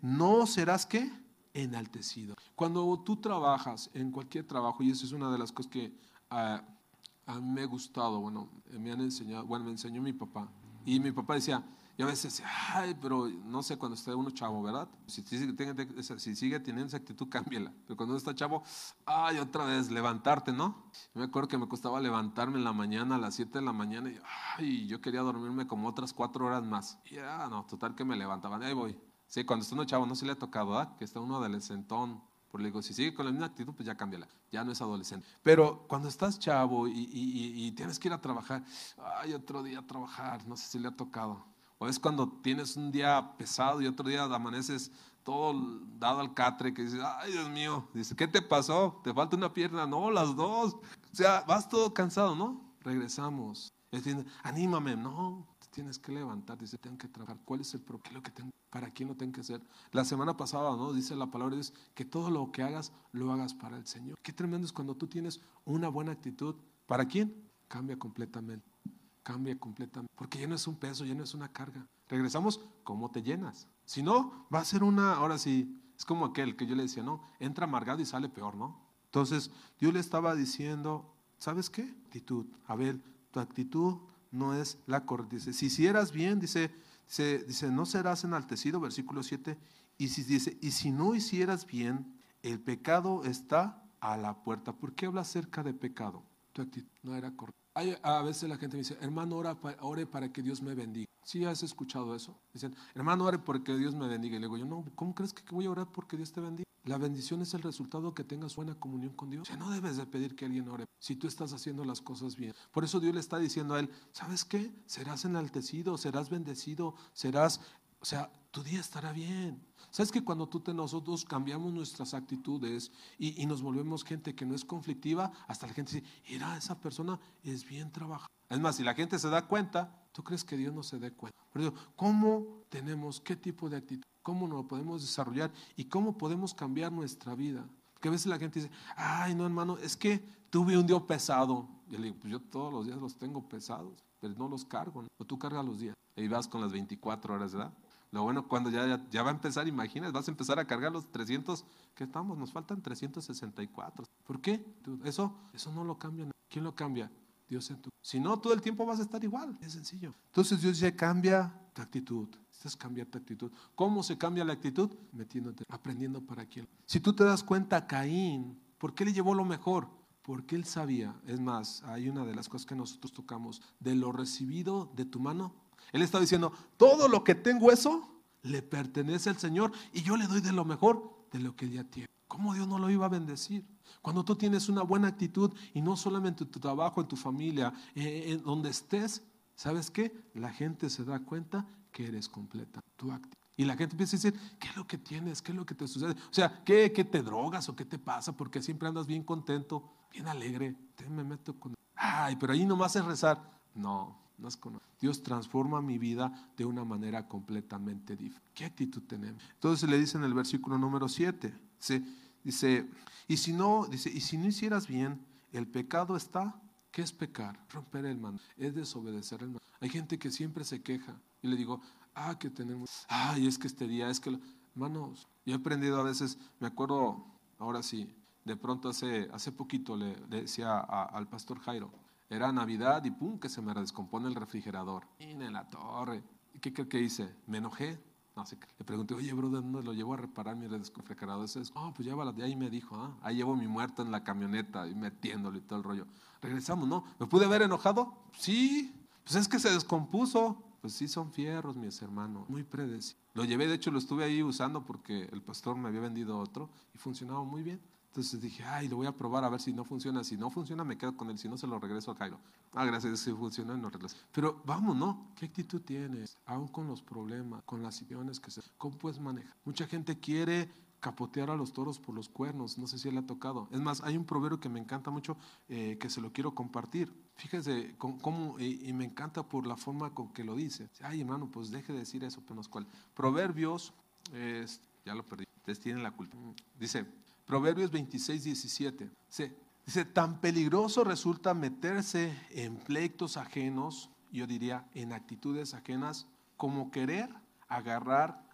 no serás qué? Enaltecido. Cuando tú trabajas en cualquier trabajo, y eso es una de las cosas que ah, a mí me ha gustado, bueno, me han enseñado, bueno, me enseñó mi papá. Y mi papá decía, y a veces, ay, pero no sé, cuando está uno chavo, ¿verdad? Si, si sigue teniendo esa actitud, cámbiala. Pero cuando uno está chavo, ay, otra vez, levantarte, ¿no? Yo me acuerdo que me costaba levantarme en la mañana, a las 7 de la mañana, y ay, yo quería dormirme como otras cuatro horas más. Ya, no, total que me levantaban, ahí voy. Sí, cuando está uno chavo, no se le ha tocado, ¿verdad? Que está uno adolescentón. Por le digo, si sigue con la misma actitud, pues ya cámbiala. Ya no es adolescente. Pero cuando estás chavo y, y, y tienes que ir a trabajar, ay, otro día a trabajar, no sé si le ha tocado o es cuando tienes un día pesado y otro día amaneces todo dado al catre que dices, ay Dios mío, dice, ¿qué te pasó? ¿Te falta una pierna? No, las dos. O sea, vas todo cansado, ¿no? Regresamos. anímame, no, tienes que levantar, dice, tengo que trabajar. ¿Cuál es el problema? que tengo? ¿Para quién lo tengo que hacer? La semana pasada, ¿no? Dice la palabra de que todo lo que hagas, lo hagas para el Señor. Qué tremendo es cuando tú tienes una buena actitud. ¿Para quién? Cambia completamente cambia completamente. Porque ya no es un peso, ya no es una carga. Regresamos, ¿cómo te llenas? Si no, va a ser una, ahora sí, es como aquel que yo le decía, no, entra amargado y sale peor, ¿no? Entonces, Dios le estaba diciendo, ¿sabes qué? Actitud. A ver, tu actitud no es la correcta. Dice, si hicieras bien, dice, dice, no serás enaltecido, versículo 7. Y si dice, y si no hicieras bien, el pecado está a la puerta. ¿Por qué habla acerca de pecado? Tu actitud no era correcta a veces la gente me dice, hermano, ora, ore para que Dios me bendiga. ¿Sí has escuchado eso? Dicen, hermano, ore porque Dios me bendiga. Y le digo yo, no, ¿cómo crees que voy a orar porque Dios te bendiga? La bendición es el resultado que tengas buena comunión con Dios. O no debes de pedir que alguien ore si tú estás haciendo las cosas bien. Por eso Dios le está diciendo a él, ¿sabes qué? Serás enaltecido, serás bendecido, serás, o sea, tu día estará bien. ¿Sabes que cuando tú te, nosotros cambiamos nuestras actitudes y, nos volvemos gente que no es conflictiva, hasta la gente dice, mira, esa persona es bien trabajadora. Es más, si la gente se da cuenta, ¿tú crees que Dios no se dé cuenta? Pero ¿cómo tenemos, qué tipo de actitud, cómo nos podemos desarrollar y cómo podemos cambiar nuestra vida? Porque a veces la gente dice, ay, no, hermano, es que tuve un día pesado. Y le digo, pues yo todos los días los tengo pesados, pero no los cargo. O tú cargas los días y vas con las 24 horas, ¿verdad? Lo bueno, cuando ya, ya, va a empezar, imaginas, vas a empezar a cargar los 300, ¿qué estamos? Nos faltan 364. ¿Por qué? Eso, eso no lo cambia. ¿Quién lo cambia? Dios en tu. Si no, todo el tiempo vas a estar igual. Es sencillo. Entonces Dios dice, cambia tu actitud. Esto es cambiar tu actitud. ¿Cómo se cambia la actitud? Metiéndote, aprendiendo para quién. Si tú te das cuenta, Caín, ¿por qué le llevó lo mejor? Porque él sabía. Es más, hay una de las cosas que nosotros tocamos. De lo recibido de tu mano, él está diciendo, todo lo que tengo eso le pertenece al Señor y yo le doy de lo mejor de lo que ya tiene. ¿Cómo Dios no lo iba a bendecir? Cuando tú tienes una buena actitud y no solamente en tu trabajo, en tu familia, eh, en donde estés, ¿sabes qué? La gente se da cuenta que eres completa. Tu y la gente empieza a decir, ¿qué es lo que tienes? ¿Qué es lo que te sucede? O sea, ¿qué, qué te drogas o qué te pasa? Porque siempre andas bien contento, bien alegre. Te me meto con... Ay, pero ahí nomás es rezar. No, Dios transforma mi vida de una manera completamente diferente. ¿Qué actitud tenemos? Entonces le dice en el versículo número 7, dice, dice, y si no, dice, y si no hicieras bien, el pecado está, ¿qué es pecar? Romper el mando, es desobedecer el mando. Hay gente que siempre se queja y le digo, ah, que tenemos, ay, es que este día, es que, hermanos, yo he aprendido a veces, me acuerdo, ahora sí, de pronto hace, hace poquito le, decía al pastor Jairo, era Navidad y pum, que se me descompone el refrigerador. en la torre. ¿Y qué creo que hice? Me enojé. No sé, le pregunté, oye, brother, ¿dónde lo llevo a reparar mi refrigerador? Ese es, oh, pues llévala de ahí me dijo, ah, ahí llevo mi muerto en la camioneta y metiéndole y todo el rollo. Regresamos, ¿no? ¿Me pude haber enojado? Sí, pues es que se descompuso. Pues sí, son fierros, mis hermanos, muy predecibles. Lo llevé, de hecho, lo estuve ahí usando porque el pastor me había vendido otro y funcionaba muy bien. Entonces dije, ay, lo voy a probar a ver si no funciona. Si no funciona, me quedo con él. Si no, se lo regreso a Cairo. Ah, gracias, si funciona, no regreso. Pero vamos, ¿no? ¿Qué actitud tienes? Aún con los problemas, con las situaciones que se... ¿Cómo puedes manejar? Mucha gente quiere capotear a los toros por los cuernos. No sé si él ha tocado. Es más, hay un proverbio que me encanta mucho eh, que se lo quiero compartir. Fíjense cómo, y, me encanta por la forma con que lo dice. Ay, hermano, pues deje de decir eso, pero no es cual. Proverbios ya lo perdí. Ustedes tienen la culpa. Dice, Proverbios 26, 17. Dice, tan peligroso resulta meterse en pleitos ajenos, yo diría, en actitudes ajenas, como querer agarrar,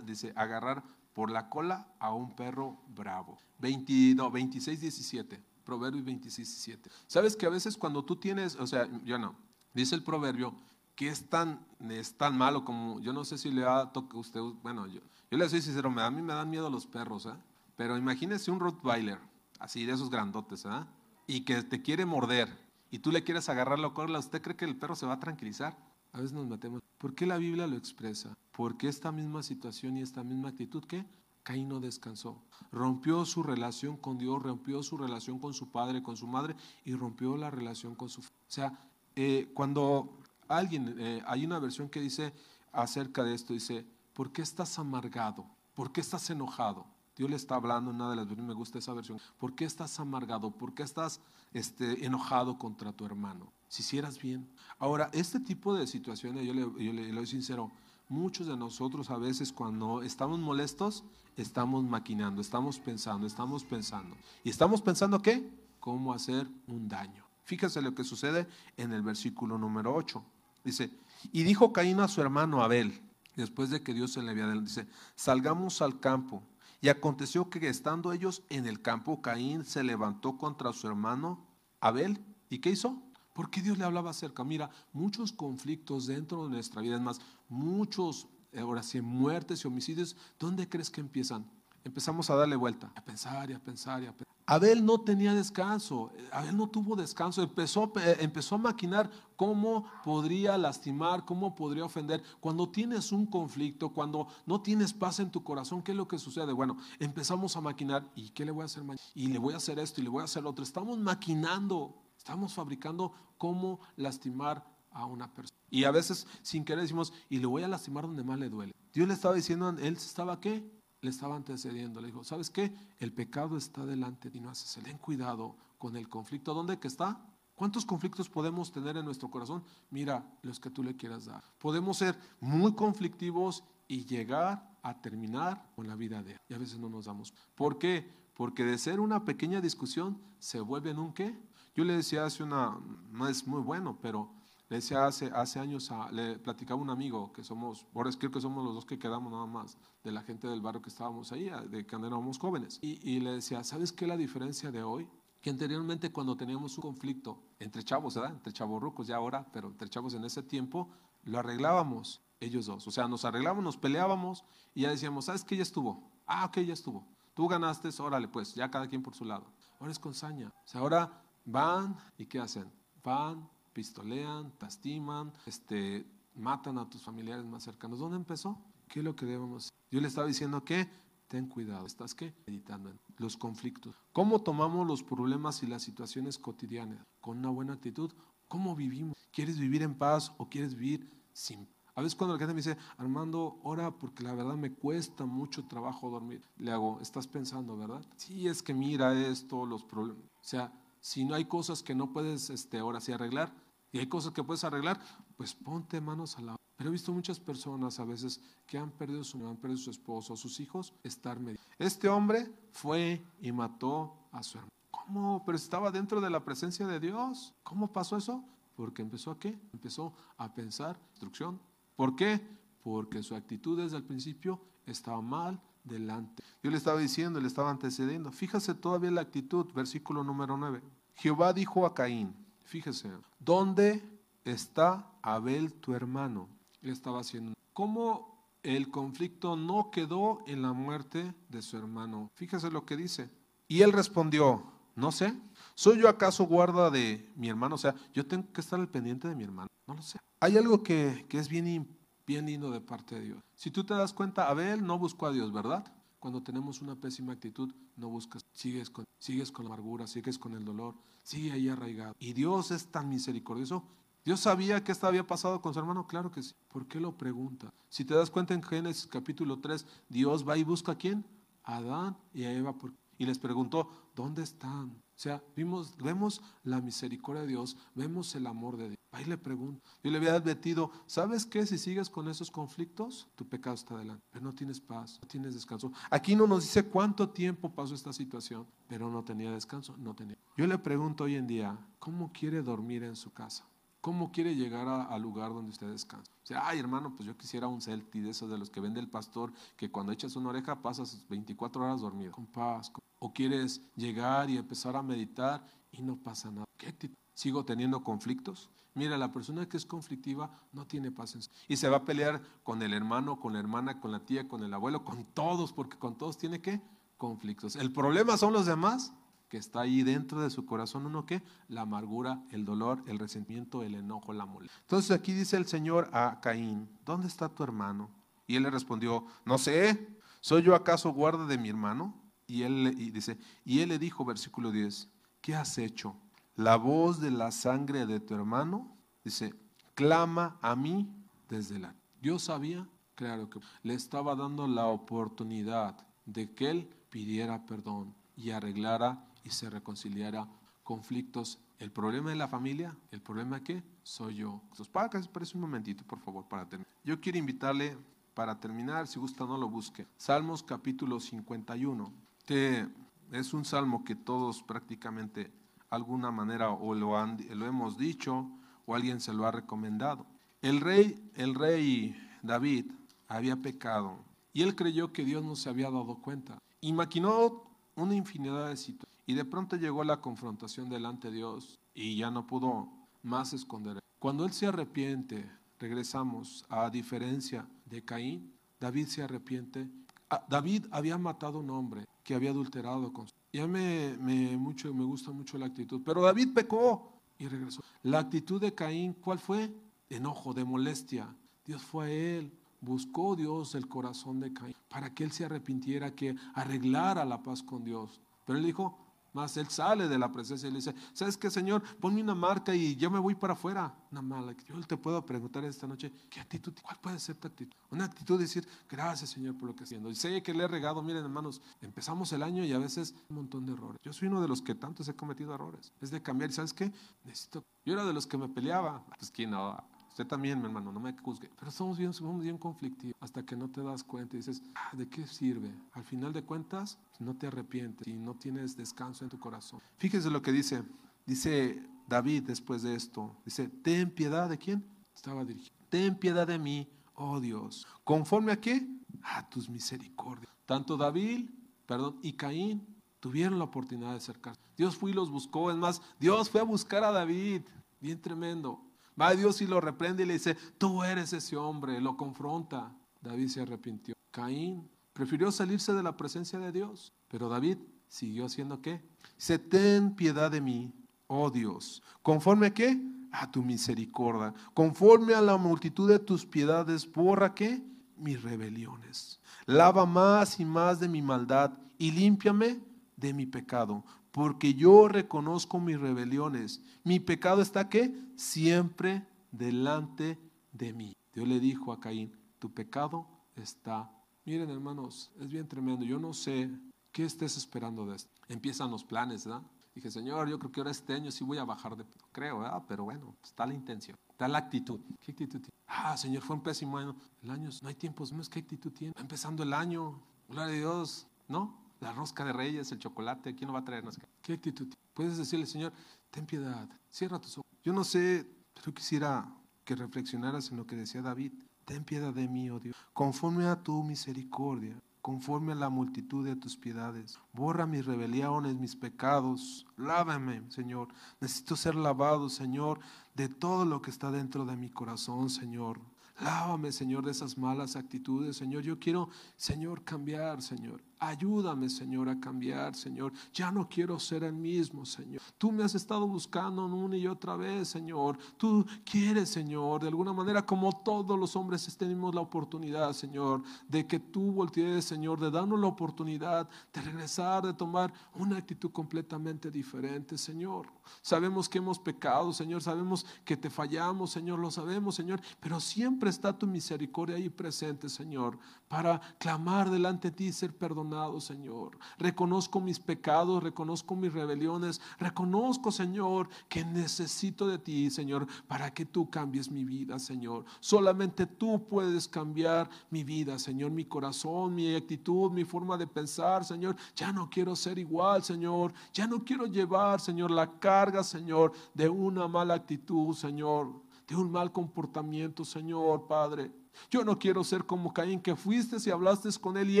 dice, agarrar por la cola a un perro bravo. 22, 26, 17. Proverbios 26, 17. Sabes que a veces cuando tú tienes, o sea, yo no, dice el proverbio que es tan, es tan malo como, yo no sé si le ha tocado a usted, bueno, yo, yo le soy sincero, a mí me dan miedo los perros, ¿eh? Pero imagínese un Rottweiler, así de esos grandotes, ¿eh? y que te quiere morder, y tú le quieres agarrar la cola, ¿usted cree que el perro se va a tranquilizar? A veces nos metemos. ¿Por qué la Biblia lo expresa? Porque esta misma situación y esta misma actitud que Caín no descansó. Rompió su relación con Dios, rompió su relación con su padre, con su madre y rompió la relación con su... O sea, eh, cuando alguien, eh, hay una versión que dice acerca de esto, dice, ¿por qué estás amargado? ¿Por qué estás enojado? Dios le está hablando en una de las versiones, me gusta esa versión. ¿Por qué estás amargado? ¿Por qué estás este, enojado contra tu hermano? Si hicieras bien. Ahora, este tipo de situaciones, yo le, yo le, doy sincero, muchos de nosotros a veces cuando estamos molestos, estamos maquinando, estamos pensando, estamos pensando. ¿Y estamos pensando qué? Cómo hacer un daño. Fíjese lo que sucede en el versículo número 8. Dice, y dijo Caín a su hermano Abel, después de que Dios se le había dice, salgamos al campo. Y aconteció que estando ellos en el campo, Caín se levantó contra su hermano Abel. ¿Y qué hizo? Porque Dios le hablaba acerca. Mira, muchos conflictos dentro de nuestra vida, es más, muchos, ahora sí, muertes y homicidios, ¿dónde crees que empiezan? Empezamos a darle vuelta, a pensar y a pensar y a pensar. Abel no tenía descanso, Abel no tuvo descanso, empezó, eh, empezó a maquinar cómo podría lastimar, cómo podría ofender. Cuando tienes un conflicto, cuando no tienes paz en tu corazón, ¿qué es lo que sucede? Bueno, empezamos a maquinar, ¿y qué le voy a hacer mañana? Y le voy a hacer esto y le voy a hacer otro. Estamos maquinando, estamos fabricando cómo lastimar a una persona. Y a veces sin querer decimos, y le voy a lastimar donde más le duele. Dios le estaba diciendo, él estaba qué? Le estaba antecediendo. Le dijo, ¿sabes qué? El pecado está delante y no haces. Ten cuidado con el conflicto. ¿Dónde que está? ¿Cuántos conflictos podemos tener en nuestro corazón? Mira, los que tú le quieras dar. Podemos ser muy conflictivos y llegar a terminar con la vida de él. Y a veces no nos damos. ¿Por qué? Porque de ser una pequeña discusión se vuelve en un qué. Yo le decía hace una, no es muy bueno, pero le decía hace, hace años, le platicaba un amigo que somos, ahora creo que somos los dos que quedamos nada más de la gente del barrio que estábamos ahí, de cuando éramos jóvenes. Y, y le decía, ¿sabes qué es la diferencia de hoy? Que anteriormente cuando teníamos un conflicto entre chavos, ¿verdad? Entre chavos rucos ya ahora, pero entre chavos en ese tiempo, lo arreglábamos ellos dos. O sea, nos arreglábamos, nos peleábamos y ya decíamos, ¿sabes qué? Ya estuvo. Ah, ok, ya estuvo. Tú ganaste, órale, pues, ya cada quien por su lado. Ahora es con saña. O sea, ahora van y ¿qué hacen? Van, pistolean, lastiman, este, matan a tus familiares más cercanos. ¿Dónde empezó? ¿Qué es lo que debemos? Yo le estaba diciendo que ten cuidado, estás qué? Meditando en los conflictos. ¿Cómo tomamos los problemas y las situaciones cotidianas? ¿Con una buena actitud? ¿Cómo vivimos? ¿Quieres vivir en paz o quieres vivir sin a veces cuando la gente me dice, Armando, ora porque la verdad me cuesta mucho trabajo dormir, le hago, estás pensando, ¿verdad? Sí, es que mira esto, los problemas. O sea, si no hay cosas que no puedes este, ahora sí arreglar, y hay cosas que puedes arreglar, pues ponte manos a la pero he visto muchas personas a veces que han perdido su, han perdido su esposo, sus hijos, estar medio. Este hombre fue y mató a su hermano. ¿Cómo? Pero estaba dentro de la presencia de Dios. ¿Cómo pasó eso? Porque empezó a qué? Empezó a pensar destrucción. ¿Por qué? Porque su actitud desde el principio estaba mal delante. Yo le estaba diciendo, le estaba antecediendo. Fíjese todavía la actitud, versículo número 9. Jehová dijo a Caín, Fíjese, ¿dónde está Abel tu hermano? Le estaba haciendo. ¿Cómo el conflicto no quedó en la muerte de su hermano? Fíjese lo que dice. Y él respondió, no sé, ¿soy yo acaso guarda de mi hermano? O sea, yo tengo que estar al pendiente de mi hermano. No lo sé. Hay algo que, que es bien, bien lindo de parte de Dios. Si tú te das cuenta, Abel no buscó a Dios, ¿verdad? Cuando tenemos una pésima actitud, no buscas, sigues con, sigues con la amargura, sigues con el dolor, sigue ahí arraigado. Y Dios es tan misericordioso. Dios sabía que esto había pasado con su hermano, claro que sí. ¿Por qué lo pregunta? Si te das cuenta en Génesis capítulo 3, Dios va y busca a quién? Adán y a Eva. Y les preguntó, ¿dónde están? O sea, vimos, vemos la misericordia de Dios, vemos el amor de Dios. Ahí le pregunto. Yo le había advertido, ¿sabes qué? Si sigues con esos conflictos, tu pecado está adelante. Pero no tienes paz, no tienes descanso. Aquí no nos dice cuánto tiempo pasó esta situación, pero no tenía descanso, no tenía. Yo le pregunto hoy en día, ¿cómo quiere dormir en su casa? ¿Cómo quiere llegar al lugar donde usted descansa? O sea, ay hermano, pues yo quisiera un Celti de esos de los que vende el pastor, que cuando echas una oreja pasas 24 horas dormido, con paz. O quieres llegar y empezar a meditar y no pasa nada. ¿Qué ¿Sigo teniendo conflictos? Mira, la persona que es conflictiva no tiene paciencia. Y se va a pelear con el hermano, con la hermana, con la tía, con el abuelo, con todos, porque con todos tiene que conflictos. El problema son los demás, que está ahí dentro de su corazón, uno que la amargura, el dolor, el resentimiento, el enojo, la molestia. Entonces aquí dice el Señor a Caín, ¿dónde está tu hermano? Y él le respondió, no sé, ¿soy yo acaso guarda de mi hermano? Y él y dice, y él le dijo, versículo 10, ¿qué has hecho? la voz de la sangre de tu hermano, dice, clama a mí desde la... Dios sabía, claro que le estaba dando la oportunidad de que él pidiera perdón y arreglara y se reconciliara conflictos. El problema de la familia, el problema que soy yo. Entonces, para que un momentito, por favor, para terminar. Yo quiero invitarle, para terminar, si gusta no lo busque, Salmos capítulo 51, que es un salmo que todos prácticamente alguna manera o lo, han, lo hemos dicho o alguien se lo ha recomendado. El rey, el rey David había pecado y él creyó que Dios no se había dado cuenta y maquinó una infinidad de situaciones y de pronto llegó la confrontación delante de Dios y ya no pudo más esconder. Cuando él se arrepiente, regresamos a diferencia de Caín, David se arrepiente. Ah, David había matado a un hombre que había adulterado con su ya me, mucho, me gusta mucho la actitud. Pero David pecó y regresó. La actitud de Caín, ¿cuál fue? Enojo, de molestia. Dios fue a él. Buscó Dios el corazón de Caín para que él se arrepintiera, que arreglara la paz con Dios. Pero él dijo, más él sale de la presencia y le dice, ¿sabes qué, Señor? Ponme una marca y yo me voy para afuera. Una mala. Yo te puedo preguntar esta noche, ¿qué actitud? ¿Cuál puede ser tu actitud? Una actitud de decir, gracias, Señor, por lo que haciendo. Y sé que le he regado, miren, hermanos, empezamos el año y a veces un montón de errores. Yo soy uno de los que tantos he cometido errores. Es de cambiar. ¿Sabes qué? Necesito. Yo era de los que me peleaba. Pues, ¿quién no? Usted también, mi hermano, no me juzgue. Pero somos bien, somos bien conflictivos hasta que no te das cuenta y dices, ah, ¿de qué sirve? Al final de cuentas, no te arrepientes y no tienes descanso en tu corazón. Fíjese lo que dice. Dice David después de esto. Dice, ten piedad de quién? Estaba dirigiendo. Ten piedad de mí, oh Dios. ¿Conforme a qué? A tus misericordias. Tanto David, perdón, y Caín tuvieron la oportunidad de acercarse. Dios fue y los buscó. Es más, Dios fue a buscar a David. Bien tremendo. Va Dios y lo reprende y le dice, tú eres ese hombre, lo confronta. David se arrepintió. Caín prefirió salirse de la presencia de Dios, pero David siguió haciendo qué? Se ten piedad de mí, oh Dios, conforme a qué? A tu misericordia, conforme a la multitud de tus piedades, borra qué? Mis rebeliones. Lava más y más de mi maldad y límpiame de mi pecado, porque yo reconozco mis rebeliones. Mi pecado está que siempre delante de mí. Dios le dijo a Caín, tu pecado está. Miren hermanos, es bien tremendo. Yo no sé qué estés esperando de esto. Empiezan los planes, ¿verdad? Dije, Señor, yo creo que ahora este año sí voy a bajar de. Creo, ¿verdad? Pero bueno, está la intención, está la actitud. ¿Qué actitud tiene? Ah, Señor, fue un pésimo año. El año, no hay tiempos. ¿Qué actitud tiene? empezando el año. Gloria a Dios, ¿no? La rosca de reyes, el chocolate, ¿quién no va a traernos? ¿Qué actitud? Puedes decirle, Señor, ten piedad, cierra tus ojos. Yo no sé, pero quisiera que reflexionaras en lo que decía David. Ten piedad de mí, oh Dios, conforme a tu misericordia, conforme a la multitud de tus piedades. Borra mis rebeliones, mis pecados. Lávame, Señor. Necesito ser lavado, Señor, de todo lo que está dentro de mi corazón, Señor. Lávame, Señor, de esas malas actitudes, Señor. Yo quiero, Señor, cambiar, Señor. Ayúdame, Señor, a cambiar, Señor. Ya no quiero ser el mismo, Señor. Tú me has estado buscando una y otra vez, Señor. Tú quieres, Señor, de alguna manera, como todos los hombres tenemos la oportunidad, Señor, de que tú voltees, Señor, de darnos la oportunidad de regresar, de tomar una actitud completamente diferente, Señor. Sabemos que hemos pecado, Señor. Sabemos que te fallamos, Señor. Lo sabemos, Señor. Pero siempre está tu misericordia ahí presente, Señor, para clamar delante de ti y ser perdonado Señor. Reconozco mis pecados, reconozco mis rebeliones, reconozco, Señor, que necesito de ti, Señor, para que tú cambies mi vida, Señor. Solamente tú puedes cambiar mi vida, Señor, mi corazón, mi actitud, mi forma de pensar, Señor. Ya no quiero ser igual, Señor. Ya no quiero llevar, Señor, la carga, Señor, de una mala actitud, Señor, de un mal comportamiento, Señor, Padre. Yo no quiero ser como Caín, que fuiste y hablaste con él y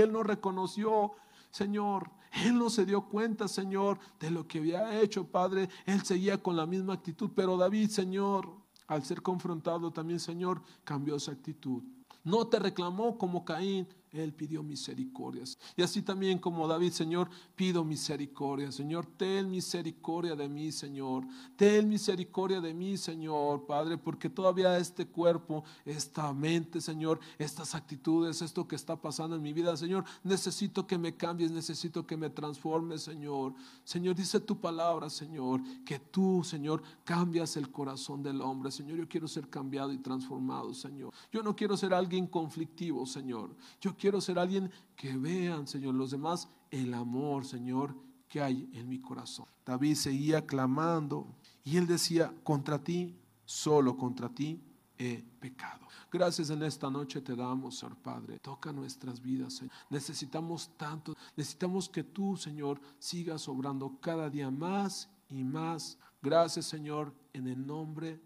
él no reconoció, Señor. Él no se dio cuenta, Señor, de lo que había hecho, Padre. Él seguía con la misma actitud, pero David, Señor, al ser confrontado también, Señor, cambió esa actitud. No te reclamó como Caín, él pidió misericordias. Y así también como David, Señor, pido misericordia. Señor, ten misericordia de mí, Señor. Ten misericordia de mí, Señor, Padre, porque todavía este cuerpo, esta mente, Señor, estas actitudes, esto que está pasando en mi vida, Señor, necesito que me cambies, necesito que me transformes, Señor. Señor, dice tu palabra, Señor, que tú, Señor, cambias el corazón del hombre. Señor, yo quiero ser cambiado y transformado, Señor. Yo no quiero ser alguien conflictivo, Señor. Quiero ser alguien que vean, Señor, los demás el amor, Señor, que hay en mi corazón. David seguía clamando y él decía, contra ti, solo contra ti he pecado. Gracias en esta noche te damos, Señor Padre. Toca nuestras vidas, Señor. Necesitamos tanto, necesitamos que tú, Señor, sigas obrando cada día más y más. Gracias, Señor, en el nombre